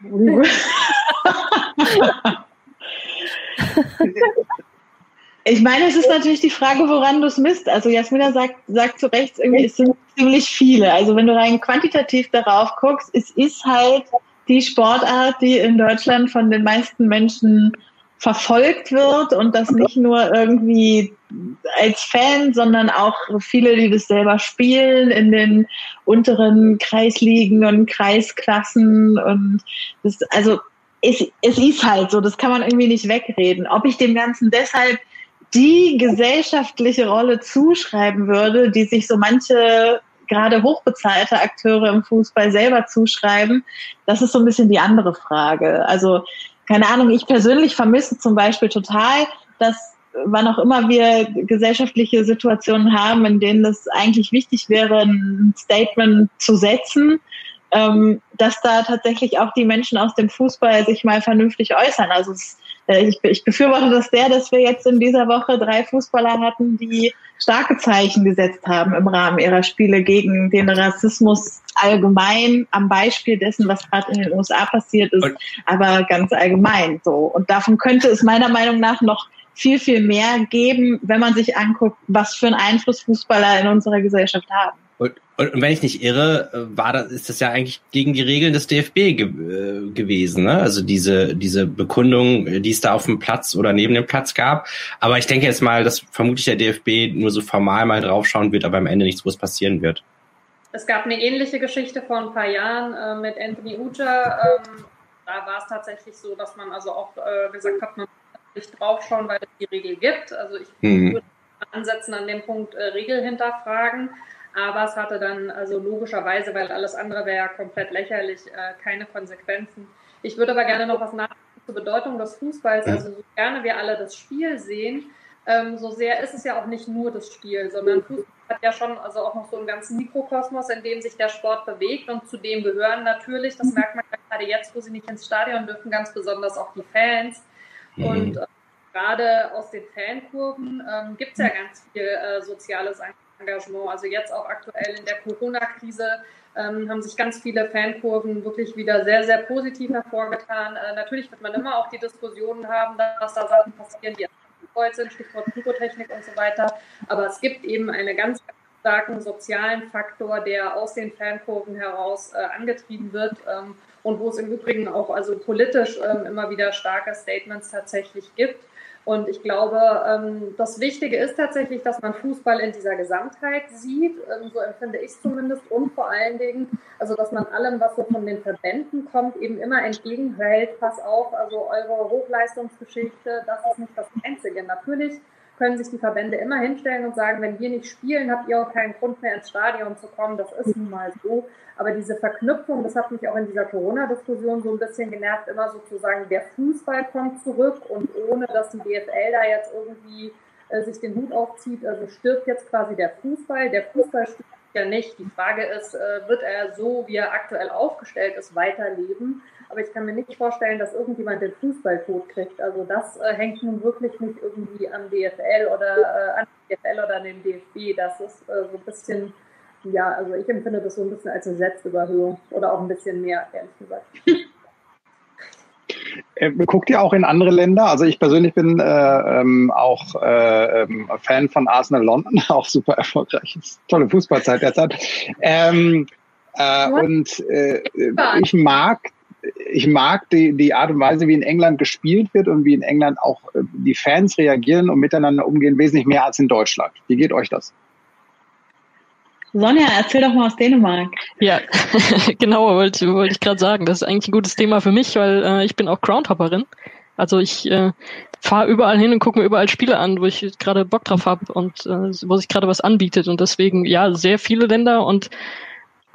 Ich meine, es ist natürlich die Frage, woran du es misst. Also Jasmina sagt, sagt zu Recht, irgendwie es sind ziemlich viele. Also wenn du rein quantitativ darauf guckst, es ist halt die Sportart, die in Deutschland von den meisten Menschen verfolgt wird und das nicht nur irgendwie als Fan, sondern auch viele, die das selber spielen in den unteren Kreisligen und Kreisklassen und das, also es, es ist halt so, das kann man irgendwie nicht wegreden. Ob ich dem Ganzen deshalb die gesellschaftliche Rolle zuschreiben würde, die sich so manche gerade hochbezahlte Akteure im Fußball selber zuschreiben, das ist so ein bisschen die andere Frage. Also keine Ahnung, ich persönlich vermisse zum Beispiel total, dass wann auch immer wir gesellschaftliche Situationen haben, in denen es eigentlich wichtig wäre, ein Statement zu setzen, ähm, dass da tatsächlich auch die Menschen aus dem Fußball sich mal vernünftig äußern. Also es, ich, ich befürworte das sehr, dass wir jetzt in dieser Woche drei Fußballer hatten, die starke Zeichen gesetzt haben im Rahmen ihrer Spiele gegen den Rassismus allgemein, am Beispiel dessen, was gerade in den USA passiert ist, aber ganz allgemein so. Und davon könnte es meiner Meinung nach noch viel, viel mehr geben, wenn man sich anguckt, was für einen Einfluss Fußballer in unserer Gesellschaft haben. Und, und, und wenn ich nicht irre, äh, war das, ist das ja eigentlich gegen die Regeln des DFB ge äh, gewesen, ne? Also diese, diese Bekundung, die es da auf dem Platz oder neben dem Platz gab. Aber ich denke jetzt mal, dass vermutlich der DFB nur so formal mal draufschauen wird, aber am Ende nichts groß passieren wird. Es gab eine ähnliche Geschichte vor ein paar Jahren äh, mit Anthony Uja. Ähm, da war es tatsächlich so, dass man also auch äh, gesagt hat, man muss nicht draufschauen, weil es die Regel gibt. Also ich mhm. würde ansetzen an dem Punkt äh, Regel hinterfragen. Aber es hatte dann also logischerweise, weil alles andere wäre ja komplett lächerlich, äh, keine Konsequenzen. Ich würde aber gerne noch was nachdenken zur Bedeutung des Fußballs. Also so gerne wir alle das Spiel sehen, ähm, so sehr ist es ja auch nicht nur das Spiel, sondern Fußball hat ja schon also auch noch so einen ganzen Mikrokosmos, in dem sich der Sport bewegt und zu dem gehören natürlich, das merkt man gerade jetzt, wo sie nicht ins Stadion dürfen, ganz besonders auch die Fans. Mhm. Und äh, gerade aus den Fankurven ähm, gibt es ja ganz viel äh, soziales Engagement Engagement. Also jetzt auch aktuell in der Corona-Krise ähm, haben sich ganz viele Fankurven wirklich wieder sehr, sehr positiv hervorgetan. Äh, natürlich wird man immer auch die Diskussionen haben, dass da Sachen passieren, die gewollt sind, Stichwort Pyrotechnik und so weiter. Aber es gibt eben einen ganz starken sozialen Faktor, der aus den Fankurven heraus äh, angetrieben wird ähm, und wo es im Übrigen auch also politisch ähm, immer wieder starke Statements tatsächlich gibt. Und ich glaube, ähm, das Wichtige ist tatsächlich, dass man Fußball in dieser Gesamtheit sieht. Ähm, so empfinde ich es zumindest. Und vor allen Dingen, also dass man allem, was so von den Verbänden kommt, eben immer entgegenhält. Pass auf, also eure Hochleistungsgeschichte, das ist nicht das Einzige. Natürlich können sich die Verbände immer hinstellen und sagen, wenn wir nicht spielen, habt ihr auch keinen Grund mehr ins Stadion zu kommen. Das ist nun mal so. Aber diese Verknüpfung, das hat mich auch in dieser Corona-Diskussion so ein bisschen genervt, immer sozusagen, der Fußball kommt zurück und ohne dass die DFL da jetzt irgendwie äh, sich den Hut aufzieht, also stirbt jetzt quasi der Fußball. Der Fußball stirbt ja nicht. Die Frage ist, äh, wird er so, wie er aktuell aufgestellt ist, weiterleben? Aber ich kann mir nicht vorstellen, dass irgendjemand den Fußball tot kriegt. Also das äh, hängt nun wirklich nicht irgendwie am DFL oder äh, an DFL oder an dem DFB. Das ist so ein bisschen, ja, also ich empfinde das so ein bisschen als eine Selbstüberhöhung oder auch ein bisschen mehr, ehrlich gesagt. (laughs) Äh, guckt ihr auch in andere Länder? Also ich persönlich bin äh, ähm, auch äh, ähm, Fan von Arsenal London, (laughs) auch super erfolgreich. Tolle Fußballzeit derzeit. Ähm, äh, und äh, ich mag ich mag die, die Art und Weise, wie in England gespielt wird und wie in England auch äh, die Fans reagieren und miteinander umgehen, wesentlich mehr als in Deutschland. Wie geht euch das? Sonja, erzähl doch mal aus Dänemark. Ja, (laughs) genau, wollte, wollte ich gerade sagen. Das ist eigentlich ein gutes Thema für mich, weil äh, ich bin auch Groundhopperin. Also ich äh, fahre überall hin und gucke mir überall Spiele an, wo ich gerade Bock drauf habe und äh, wo sich gerade was anbietet. Und deswegen, ja, sehr viele Länder und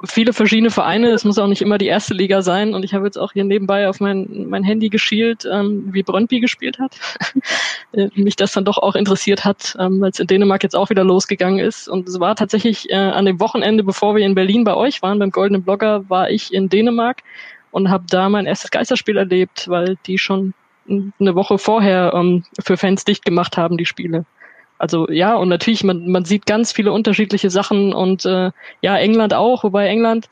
viele verschiedene Vereine. Es muss auch nicht immer die erste Liga sein. Und ich habe jetzt auch hier nebenbei auf mein, mein Handy geschielt, ähm, wie Brøndby gespielt hat. (laughs) Äh, mich das dann doch auch interessiert hat, ähm, weil es in Dänemark jetzt auch wieder losgegangen ist. Und es war tatsächlich äh, an dem Wochenende, bevor wir in Berlin bei euch waren, beim Goldenen Blogger, war ich in Dänemark und habe da mein erstes Geisterspiel erlebt, weil die schon eine Woche vorher ähm, für Fans dicht gemacht haben, die Spiele. Also ja, und natürlich, man, man sieht ganz viele unterschiedliche Sachen und äh, ja, England auch, wobei England,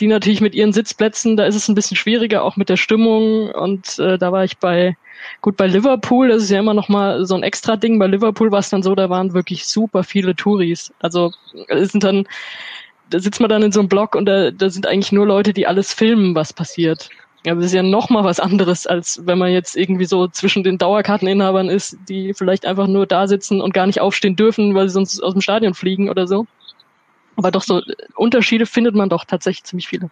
die natürlich mit ihren Sitzplätzen, da ist es ein bisschen schwieriger, auch mit der Stimmung. Und äh, da war ich bei, gut, bei Liverpool, das ist ja immer noch mal so ein extra Ding. Bei Liverpool war es dann so, da waren wirklich super viele Touris. Also es sind dann, da sitzt man dann in so einem Block und da, da sind eigentlich nur Leute, die alles filmen, was passiert. Ja, das ist ja noch mal was anderes, als wenn man jetzt irgendwie so zwischen den Dauerkarteninhabern ist, die vielleicht einfach nur da sitzen und gar nicht aufstehen dürfen, weil sie sonst aus dem Stadion fliegen oder so. Aber doch so Unterschiede findet man doch tatsächlich ziemlich viele.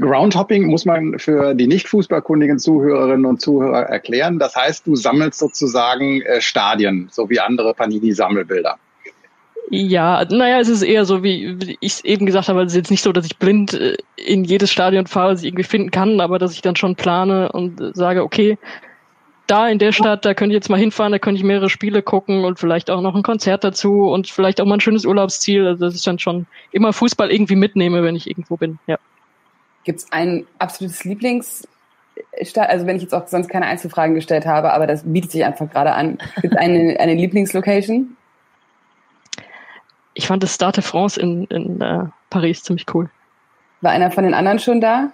Groundhopping muss man für die nicht fußballkundigen Zuhörerinnen und Zuhörer erklären. Das heißt, du sammelst sozusagen äh, Stadien, so wie andere Panini-Sammelbilder. Ja, naja, es ist eher so, wie ich es eben gesagt habe, es ist jetzt nicht so, dass ich blind äh, in jedes Stadion fahre, das ich irgendwie finden kann, aber dass ich dann schon plane und sage, okay, da in der Stadt, da könnte ich jetzt mal hinfahren, da könnte ich mehrere Spiele gucken und vielleicht auch noch ein Konzert dazu und vielleicht auch mal ein schönes Urlaubsziel. Also dass ich dann schon immer Fußball irgendwie mitnehme, wenn ich irgendwo bin, ja. Gibt es ein absolutes Lieblings also wenn ich jetzt auch sonst keine Einzelfragen gestellt habe, aber das bietet sich einfach gerade an. Gibt es eine, eine Lieblingslocation? Ich fand das Stade France in, in äh, Paris ziemlich cool. War einer von den anderen schon da?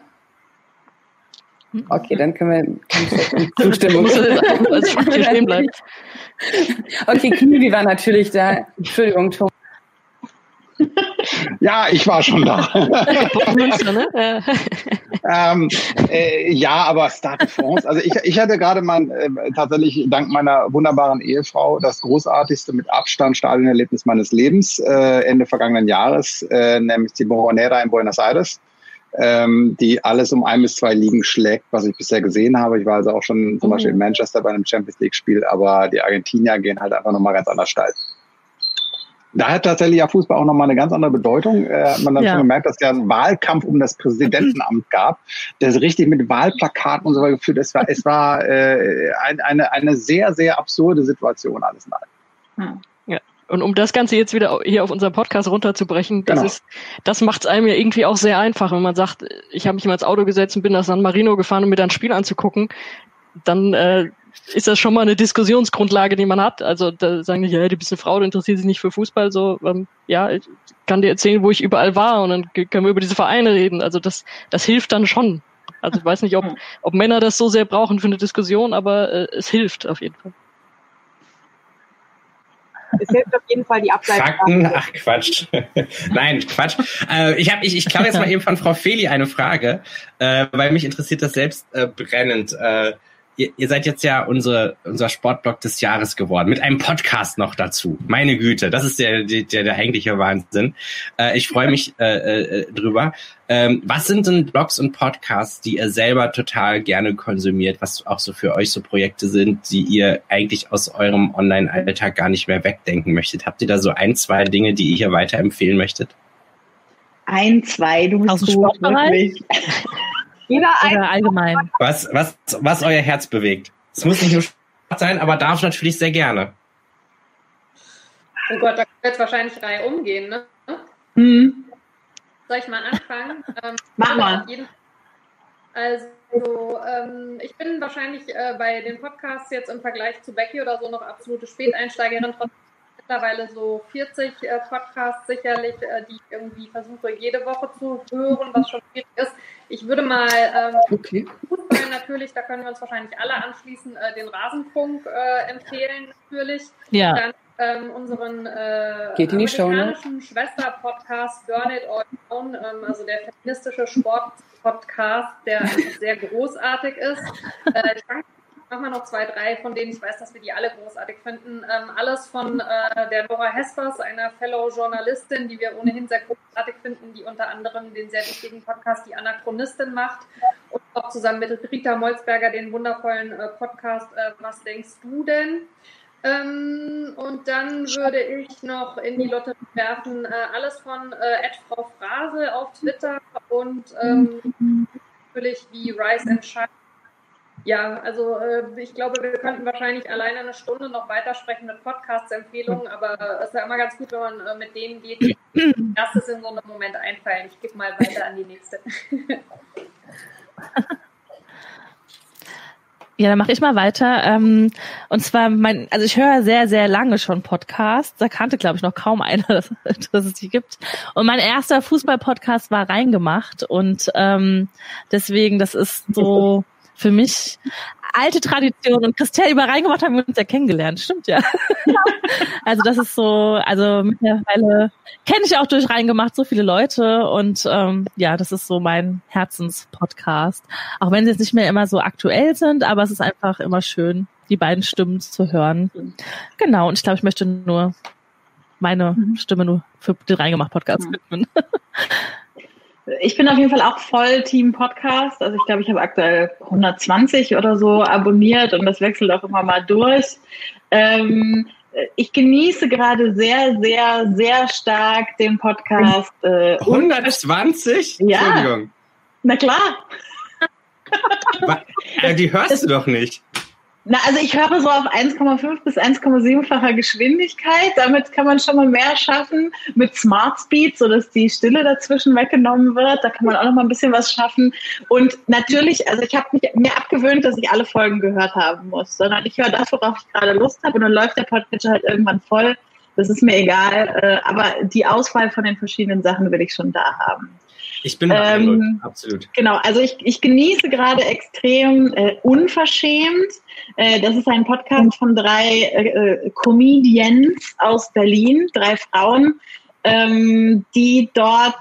Hm. Okay, dann können wir (laughs) bleiben. Okay, Knivi war natürlich da. Entschuldigung, Tom. Ja, ich war schon da. (laughs) Ne? ähm, äh, ja, aber Stade France, also ich, ich hatte gerade mal äh, tatsächlich dank meiner wunderbaren Ehefrau das großartigste mit Abstand Stadionerlebnis meines Lebens äh, Ende vergangenen Jahres, äh, nämlich die Boronera in Buenos Aires. Ähm, die alles um ein bis zwei Ligen schlägt, was ich bisher gesehen habe. Ich war also auch schon zum mhm. Beispiel in Manchester bei einem Champions League Spiel, aber die Argentinier gehen halt einfach nochmal ganz anders steil da hat tatsächlich ja Fußball auch nochmal eine ganz andere Bedeutung. Äh, man hat ja. schon gemerkt, dass ja ein Wahlkampf um das Präsidentenamt gab, der richtig mit Wahlplakaten und so weiter geführt. Es war, es war äh, eine, eine sehr, sehr absurde Situation alles in allem. Ja. Und um das Ganze jetzt wieder hier auf unserem Podcast runterzubrechen, das genau. ist, das macht es einem ja irgendwie auch sehr einfach, wenn man sagt, ich habe mich mal ins Auto gesetzt und bin nach San Marino gefahren, um mir dann ein Spiel anzugucken, dann äh, ist das schon mal eine Diskussionsgrundlage, die man hat. Also da sagen die, ja, du bist eine Frau, du interessierst dich nicht für Fußball. So, ähm, ja, ich kann dir erzählen, wo ich überall war und dann können wir über diese Vereine reden. Also das, das hilft dann schon. Also ich weiß nicht, ob, ob Männer das so sehr brauchen für eine Diskussion, aber äh, es hilft auf jeden Fall. Es hilft auf jeden Fall die Ableitung. Fakten, ach Quatsch. (laughs) Nein, Quatsch. Äh, ich hab, ich, ich klaue jetzt mal (laughs) eben von Frau Feli eine Frage, äh, weil mich interessiert das selbst äh, brennend. Äh, ihr, ihr seid jetzt ja unsere, unser Sportblog des Jahres geworden, mit einem Podcast noch dazu. Meine Güte, das ist der, der, der eigentliche Wahnsinn. Äh, ich freue mich äh, äh, drüber. Ähm, was sind denn Blogs und Podcasts, die ihr selber total gerne konsumiert, was auch so für euch so Projekte sind, die ihr eigentlich aus eurem Online-Alltag gar nicht mehr wegdenken möchtet? Habt ihr da so ein, zwei Dinge, die ihr hier weiterempfehlen möchtet? Ein, zwei, du bist aus dem Sportbereich? Jeder Oder allgemein. Was, was, was euer Herz bewegt. Es muss nicht nur Sport sein, aber darf natürlich sehr gerne. Oh Gott, da können wir jetzt wahrscheinlich Reihe umgehen, ne? Hm. Soll ich mal anfangen? (laughs) Ähm, Mach mal. Also, ähm, ich bin wahrscheinlich äh, bei den Podcasts jetzt im Vergleich zu Becky oder so noch absolute Späteinsteigerin. Trotzdem mittlerweile so 40 äh, Podcasts sicherlich, äh, die ich irgendwie versuche, jede Woche zu hören, was schon schwierig ist. Ich würde mal ähm, okay. Fußball natürlich, da können wir uns wahrscheinlich alle anschließen, äh, den Rasenfunk äh, empfehlen natürlich. Ja. Dann ähm, unseren äh, Geht in die amerikanischen Schwester-Podcast Burn It All Down, ähm, also der feministische Sport-Podcast, der sehr großartig ist. Äh, machen wir noch zwei, drei, von denen ich weiß, dass wir die alle großartig finden. Ähm, alles von äh, der Laura Hespers, einer Fellow-Journalistin, die wir ohnehin sehr großartig finden, die unter anderem den sehr wichtigen Podcast Die Anachronistin macht und auch zusammen mit Rita Molzberger den wundervollen äh, Podcast äh, Was denkst du denn? Ähm, und dann würde ich noch in die Lotterie werfen, äh, alles von äh, Frau Phrase auf Twitter und ähm, natürlich wie Rise and Shine. Ja, also äh, ich glaube, wir könnten wahrscheinlich alleine eine Stunde noch weitersprechen mit Podcast-Empfehlungen, aber es ist ja immer ganz gut, wenn man äh, mit denen geht, (clears throat) die erstes in so einem Moment einfallen. Ich gebe mal weiter an die nächste. (laughs) Ja, dann mache ich mal weiter. Ähm, und zwar mein, also ich höre sehr, sehr lange schon Podcasts. Da kannte, glaube ich, noch kaum einer, (laughs) dass, dass es die gibt. Und mein erster Fußball-Podcast war reingemacht. Und ähm, deswegen, das ist so (laughs) für mich alte Tradition und Christelle über reingemacht haben wir uns ja kennengelernt, stimmt ja. (laughs) also das ist so, also mittlerweile kenne ich auch durch reingemacht so viele Leute und ähm, ja, das ist so mein Herzenspodcast. Auch wenn sie jetzt nicht mehr immer so aktuell sind, aber es ist einfach immer schön, die beiden Stimmen zu hören. Genau, und ich glaube, ich möchte nur meine mhm. Stimme nur für den reingemacht Podcast mhm. (laughs) Ich bin auf jeden Fall auch voll Team Podcast. Also ich glaube, ich habe aktuell 120 oder so abonniert und das wechselt auch immer mal durch. Ähm, ich genieße gerade sehr, sehr, sehr stark den Podcast. Äh, 120? Ja. Entschuldigung. Na klar. die hörst du doch nicht. Na, also ich höre so auf 1,5 bis 1,7-facher Geschwindigkeit. Damit kann man schon mal mehr schaffen. Mit Smart Speed, sodass die Stille dazwischen weggenommen wird. Da kann man auch noch mal ein bisschen was schaffen. Und natürlich, also ich habe mir abgewöhnt, dass ich alle Folgen gehört haben muss, sondern ich höre das, worauf ich gerade Lust habe. Und dann läuft der Podcast halt irgendwann voll. Das ist mir egal. Äh, aber die Auswahl von den verschiedenen Sachen will ich schon da haben. Ich bin ähm, absolut. Genau, also ich, ich genieße gerade extrem äh, unverschämt. Äh, das ist ein Podcast von drei äh, äh, Comedians aus Berlin, drei Frauen, ähm, die dort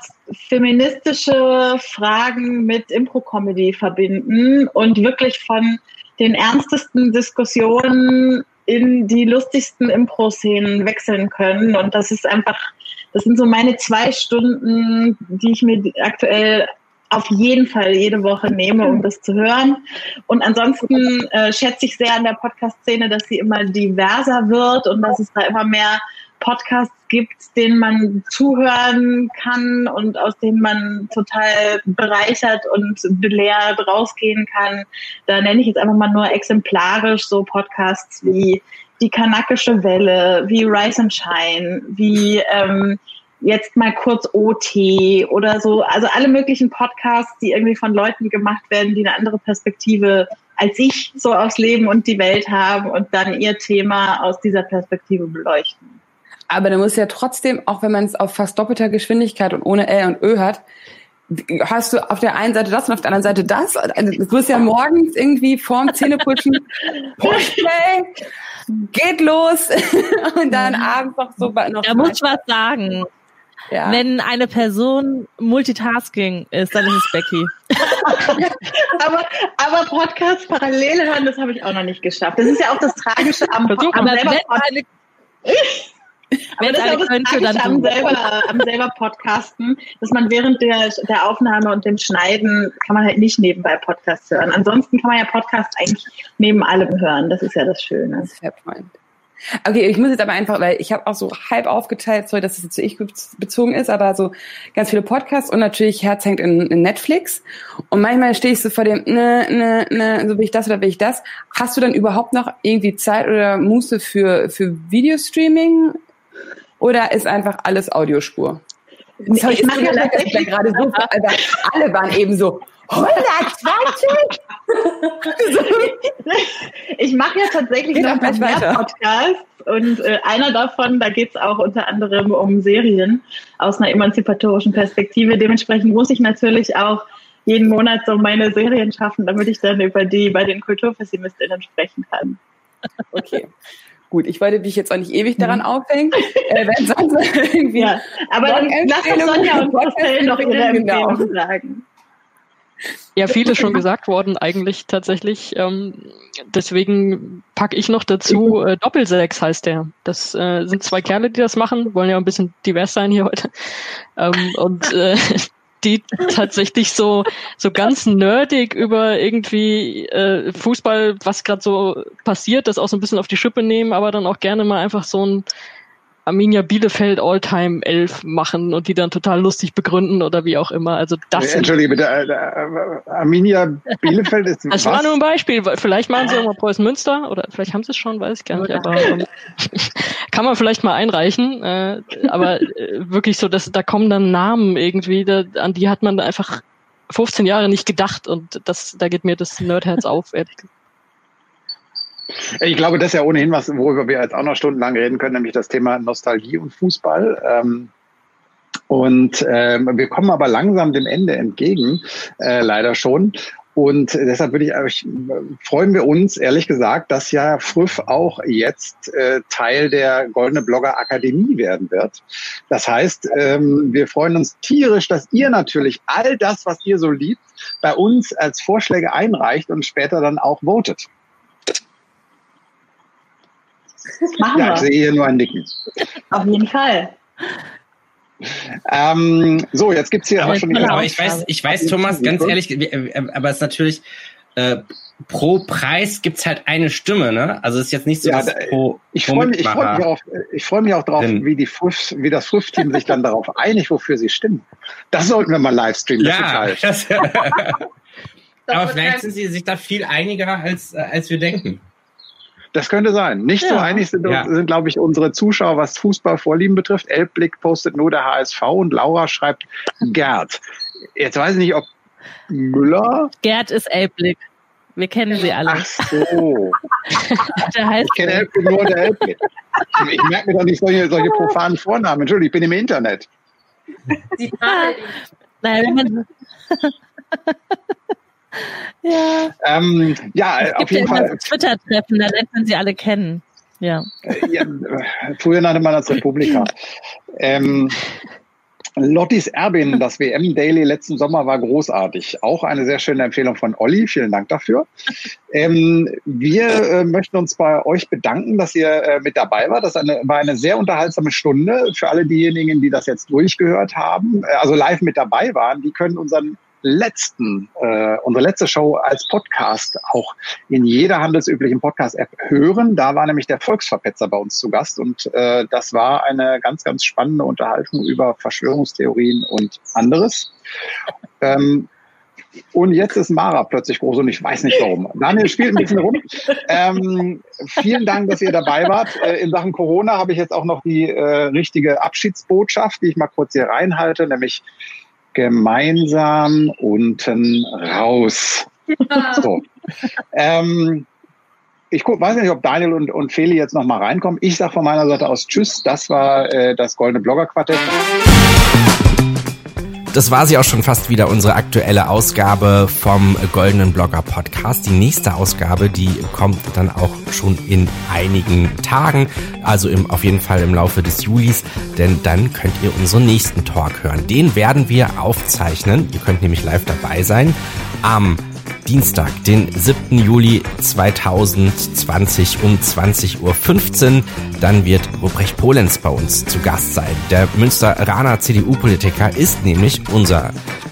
feministische Fragen mit Impro-Comedy verbinden und wirklich von den ernstesten Diskussionen in die lustigsten Impro-Szenen wechseln können. Und das ist einfach das sind so meine zwei Stunden, die ich mir aktuell auf jeden Fall jede Woche nehme, um das zu hören. Und ansonsten äh, schätze ich sehr an der Podcast-Szene, dass sie immer diverser wird und dass es da immer mehr Podcasts gibt, denen man zuhören kann und aus denen man total bereichert und belehrt rausgehen kann. Da nenne ich jetzt einfach mal nur exemplarisch so Podcasts wie die kanakische Welle, wie Rise and Shine, wie ähm, jetzt mal kurz OT oder so. Also alle möglichen Podcasts, die irgendwie von Leuten gemacht werden, die eine andere Perspektive als ich so aufs Leben und die Welt haben und dann ihr Thema aus dieser Perspektive beleuchten. Aber da muss ja trotzdem, auch wenn man es auf fast doppelter Geschwindigkeit und ohne L und Ö hat, hast du auf der einen Seite das und auf der anderen Seite das. Also, du wirst ja morgens irgendwie vorm Zähneputzen Pushplay, (laughs) geht los (laughs) und dann abends noch so noch. Da muss ich was sagen. Ja. Wenn eine Person Multitasking ist, dann ist es Becky. (laughs) aber, aber Podcast parallel hören, das habe ich auch noch nicht geschafft. Das ist ja auch das Tragische am, am selber Podcast. Aber das ist auch das Tragische am selber, am selber Podcasten, dass man während der, der Aufnahme und dem Schneiden kann man halt nicht nebenbei Podcasts hören. Ansonsten kann man ja Podcasts eigentlich neben allem hören. Das ist ja das Schöne. Fair point. Okay, ich muss jetzt aber einfach, weil ich habe auch so halb aufgeteilt, sorry, dass es jetzt zu ich bezogen ist, aber so ganz viele Podcasts und natürlich Herz hängt in, in Netflix. Und manchmal stehe ich so vor dem, ne, ne, ne, so will ich das oder will ich das. Hast du dann überhaupt noch irgendwie Zeit oder Muße für, für Videostreaming? Oder ist einfach alles Audiospur? Das ich mache ja tatsächlich gerade so, also alle waren eben so 120. ich mache ja tatsächlich Geht noch mehr weiter. Podcasts und äh, einer davon, da geht es auch unter anderem um Serien aus einer emanzipatorischen Perspektive. Dementsprechend muss ich natürlich auch jeden Monat so meine Serien schaffen, damit ich dann über die bei den KulturpessimistInnen sprechen kann. Okay. Gut, ich wollte dich jetzt auch nicht ewig daran mhm. aufhängen. äh, wenn (laughs) sonst (laughs) irgendwie ja, aber dann lass uns Sonja und Marcel noch ihre genau. Empfehlung sagen. Ja, viele schon gesagt worden eigentlich tatsächlich. Ähm, deswegen packe ich noch dazu, äh, Doppelsechs heißt der. Das äh, sind zwei Kerle, die das machen, wollen ja ein bisschen divers sein hier heute. Ähm, und äh, die tatsächlich so so ganz nerdig über irgendwie äh, Fußball, was gerade so passiert, das auch so ein bisschen auf die Schippe nehmen, aber dann auch gerne mal einfach so ein Arminia Bielefeld Alltime 11 machen und die dann total lustig begründen oder wie auch immer. Also das. Äh, Entschuldige bitte, äh, äh, Arminia Bielefeld ist. (laughs) Das was? war nur ein Beispiel. Vielleicht machen sie auch mal Preußen Münster oder vielleicht haben sie es schon, weiß ich gar nicht. Aber ähm, (laughs) kann man vielleicht mal einreichen. Äh, aber äh, wirklich so, dass da kommen dann Namen irgendwie, da, an die hat man einfach 15 Jahre nicht gedacht und das, da geht mir das Nerdherz auf, ehrlich gesagt. Ich glaube, das ist ja ohnehin was, worüber wir jetzt auch noch stundenlang reden können, nämlich das Thema Nostalgie und Fußball. Ähm, und ähm, wir kommen aber langsam dem Ende entgegen, äh, leider schon. Und deshalb würde ich, ich freuen wir uns, ehrlich gesagt, dass ja Früff auch jetzt äh, Teil der Goldene Blogger Akademie werden wird. Das heißt, ähm, wir freuen uns tierisch, dass ihr natürlich all das, was ihr so liebt, bei uns als Vorschläge einreicht und später dann auch votet. Machen ja, wir. ich sehe hier nur ein Nicken. Auf jeden Fall. Ähm, so, jetzt gibt's hier aber, schon die aber ich weiß, ich weiß, Thomas, ganz ehrlich, aber es ist natürlich äh, pro Preis gibt's halt eine Stimme, ne? Also es ist jetzt nicht so ja, was pro, ich freue mich, ich freue mich auch, ich freue mich auch drauf, Denn, wie die Früff, wie das Früff-Team sich dann darauf einigt, wofür sie stimmen. Das sollten wir mal livestreamen. Ja, (laughs) das, aber vielleicht sind sie sich da viel einiger als äh, als wir denken. Das könnte sein. Nicht ja. so einig sind, ja. sind, glaube ich, unsere Zuschauer, was Fußballvorlieben betrifft. Elbblick postet nur der HSV und Laura schreibt Gerd. Jetzt weiß ich nicht, ob Müller. Gerd ist Elbblick. Wir kennen sie alle. Ach so. (laughs) der heißt ich kenne Elbblick nur der Elbblick. Ich merke mir doch nicht solche, solche profanen Vornamen. Entschuldigung, ich bin im Internet. Sie ah, naja, wenn man (laughs) (laughs) ja. Ähm, ja, es auf jeden ja Fall. Twitter-Treffen, da lernt man sie alle kennen. Ja. Äh, ja früher nannte man das Republika. Ähm, Lottis Erbin, das WM Daily letzten Sommer war großartig. Auch eine sehr schöne Empfehlung von Olli. Vielen Dank dafür. Ähm, wir äh, möchten uns bei euch bedanken, dass ihr äh, mit dabei wart. Das eine, war eine sehr unterhaltsame Stunde. Für alle diejenigen, die das jetzt durchgehört haben, äh, also live mit dabei waren, die können unseren letzten, äh, unsere letzte Show als Podcast auch in jeder handelsüblichen Podcast-App hören. Da war nämlich der Volksverpetzer bei uns zu Gast und äh, das war eine ganz, ganz spannende Unterhaltung über Verschwörungstheorien und anderes. Ähm, und jetzt ist Mara plötzlich groß und ich weiß nicht warum. Daniel spielt ein bisschen rum. Ähm, vielen Dank, dass ihr dabei wart. Äh, in Sachen Corona habe ich jetzt auch noch die äh, richtige Abschiedsbotschaft, die ich mal kurz hier reinhalte, nämlich gemeinsam unten raus. So. ähm, ich guck, weiß nicht, ob Daniel und, und Feli jetzt noch mal reinkommen. Ich sage von meiner Seite aus Tschüss. Das war äh, das Goldene Blogger Quartett das war sie auch schon fast wieder, unsere aktuelle Ausgabe vom Goldenen Blogger Podcast. Die nächste Ausgabe, die kommt dann auch schon in einigen Tagen, also im, auf jeden Fall im Laufe des Julis, denn dann könnt ihr unseren nächsten Talk hören. Den werden wir aufzeichnen. Ihr könnt nämlich live dabei sein am Dienstag, den 7. Juli 2020 um 20.15 Uhr. Dann wird Ruprecht Polenz bei uns zu Gast sein. Der Münsteraner CDU-Politiker ist nämlich unser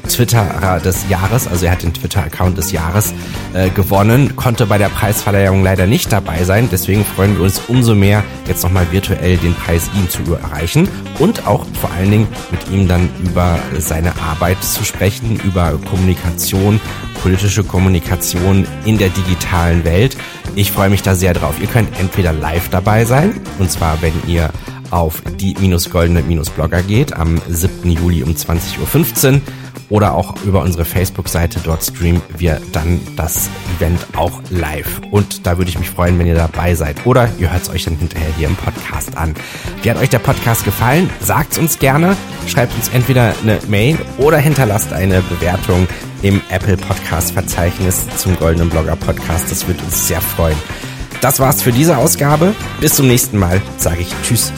Twitterer des Jahres, also er hat den Twitter-Account des Jahres äh, gewonnen, konnte bei der Preisverleihung leider nicht dabei sein. Deswegen freuen wir uns umso mehr, jetzt nochmal virtuell den Preis ihm zu erreichen und auch vor allen Dingen mit ihm dann über seine Arbeit zu sprechen, über Kommunikation, politische Kommunikation in der digitalen Welt. Ich freue mich da sehr drauf. Ihr könnt entweder live dabei sein, und zwar wenn ihr auf die-goldene-blogger geht am 7. Juli um 20.15 Uhr oder auch über unsere Facebook-Seite. Dort streamen wir dann das Event auch live. Und da würde ich mich freuen, wenn ihr dabei seid. Oder ihr hört es euch dann hinterher hier im Podcast an. Wie hat euch der Podcast gefallen? Sagt es uns gerne. Schreibt uns entweder eine Mail oder hinterlasst eine Bewertung im Apple Podcast Verzeichnis zum Goldenen Blogger Podcast. Das würde uns sehr freuen. Das war's für diese Ausgabe. Bis zum nächsten Mal sage ich Tschüss.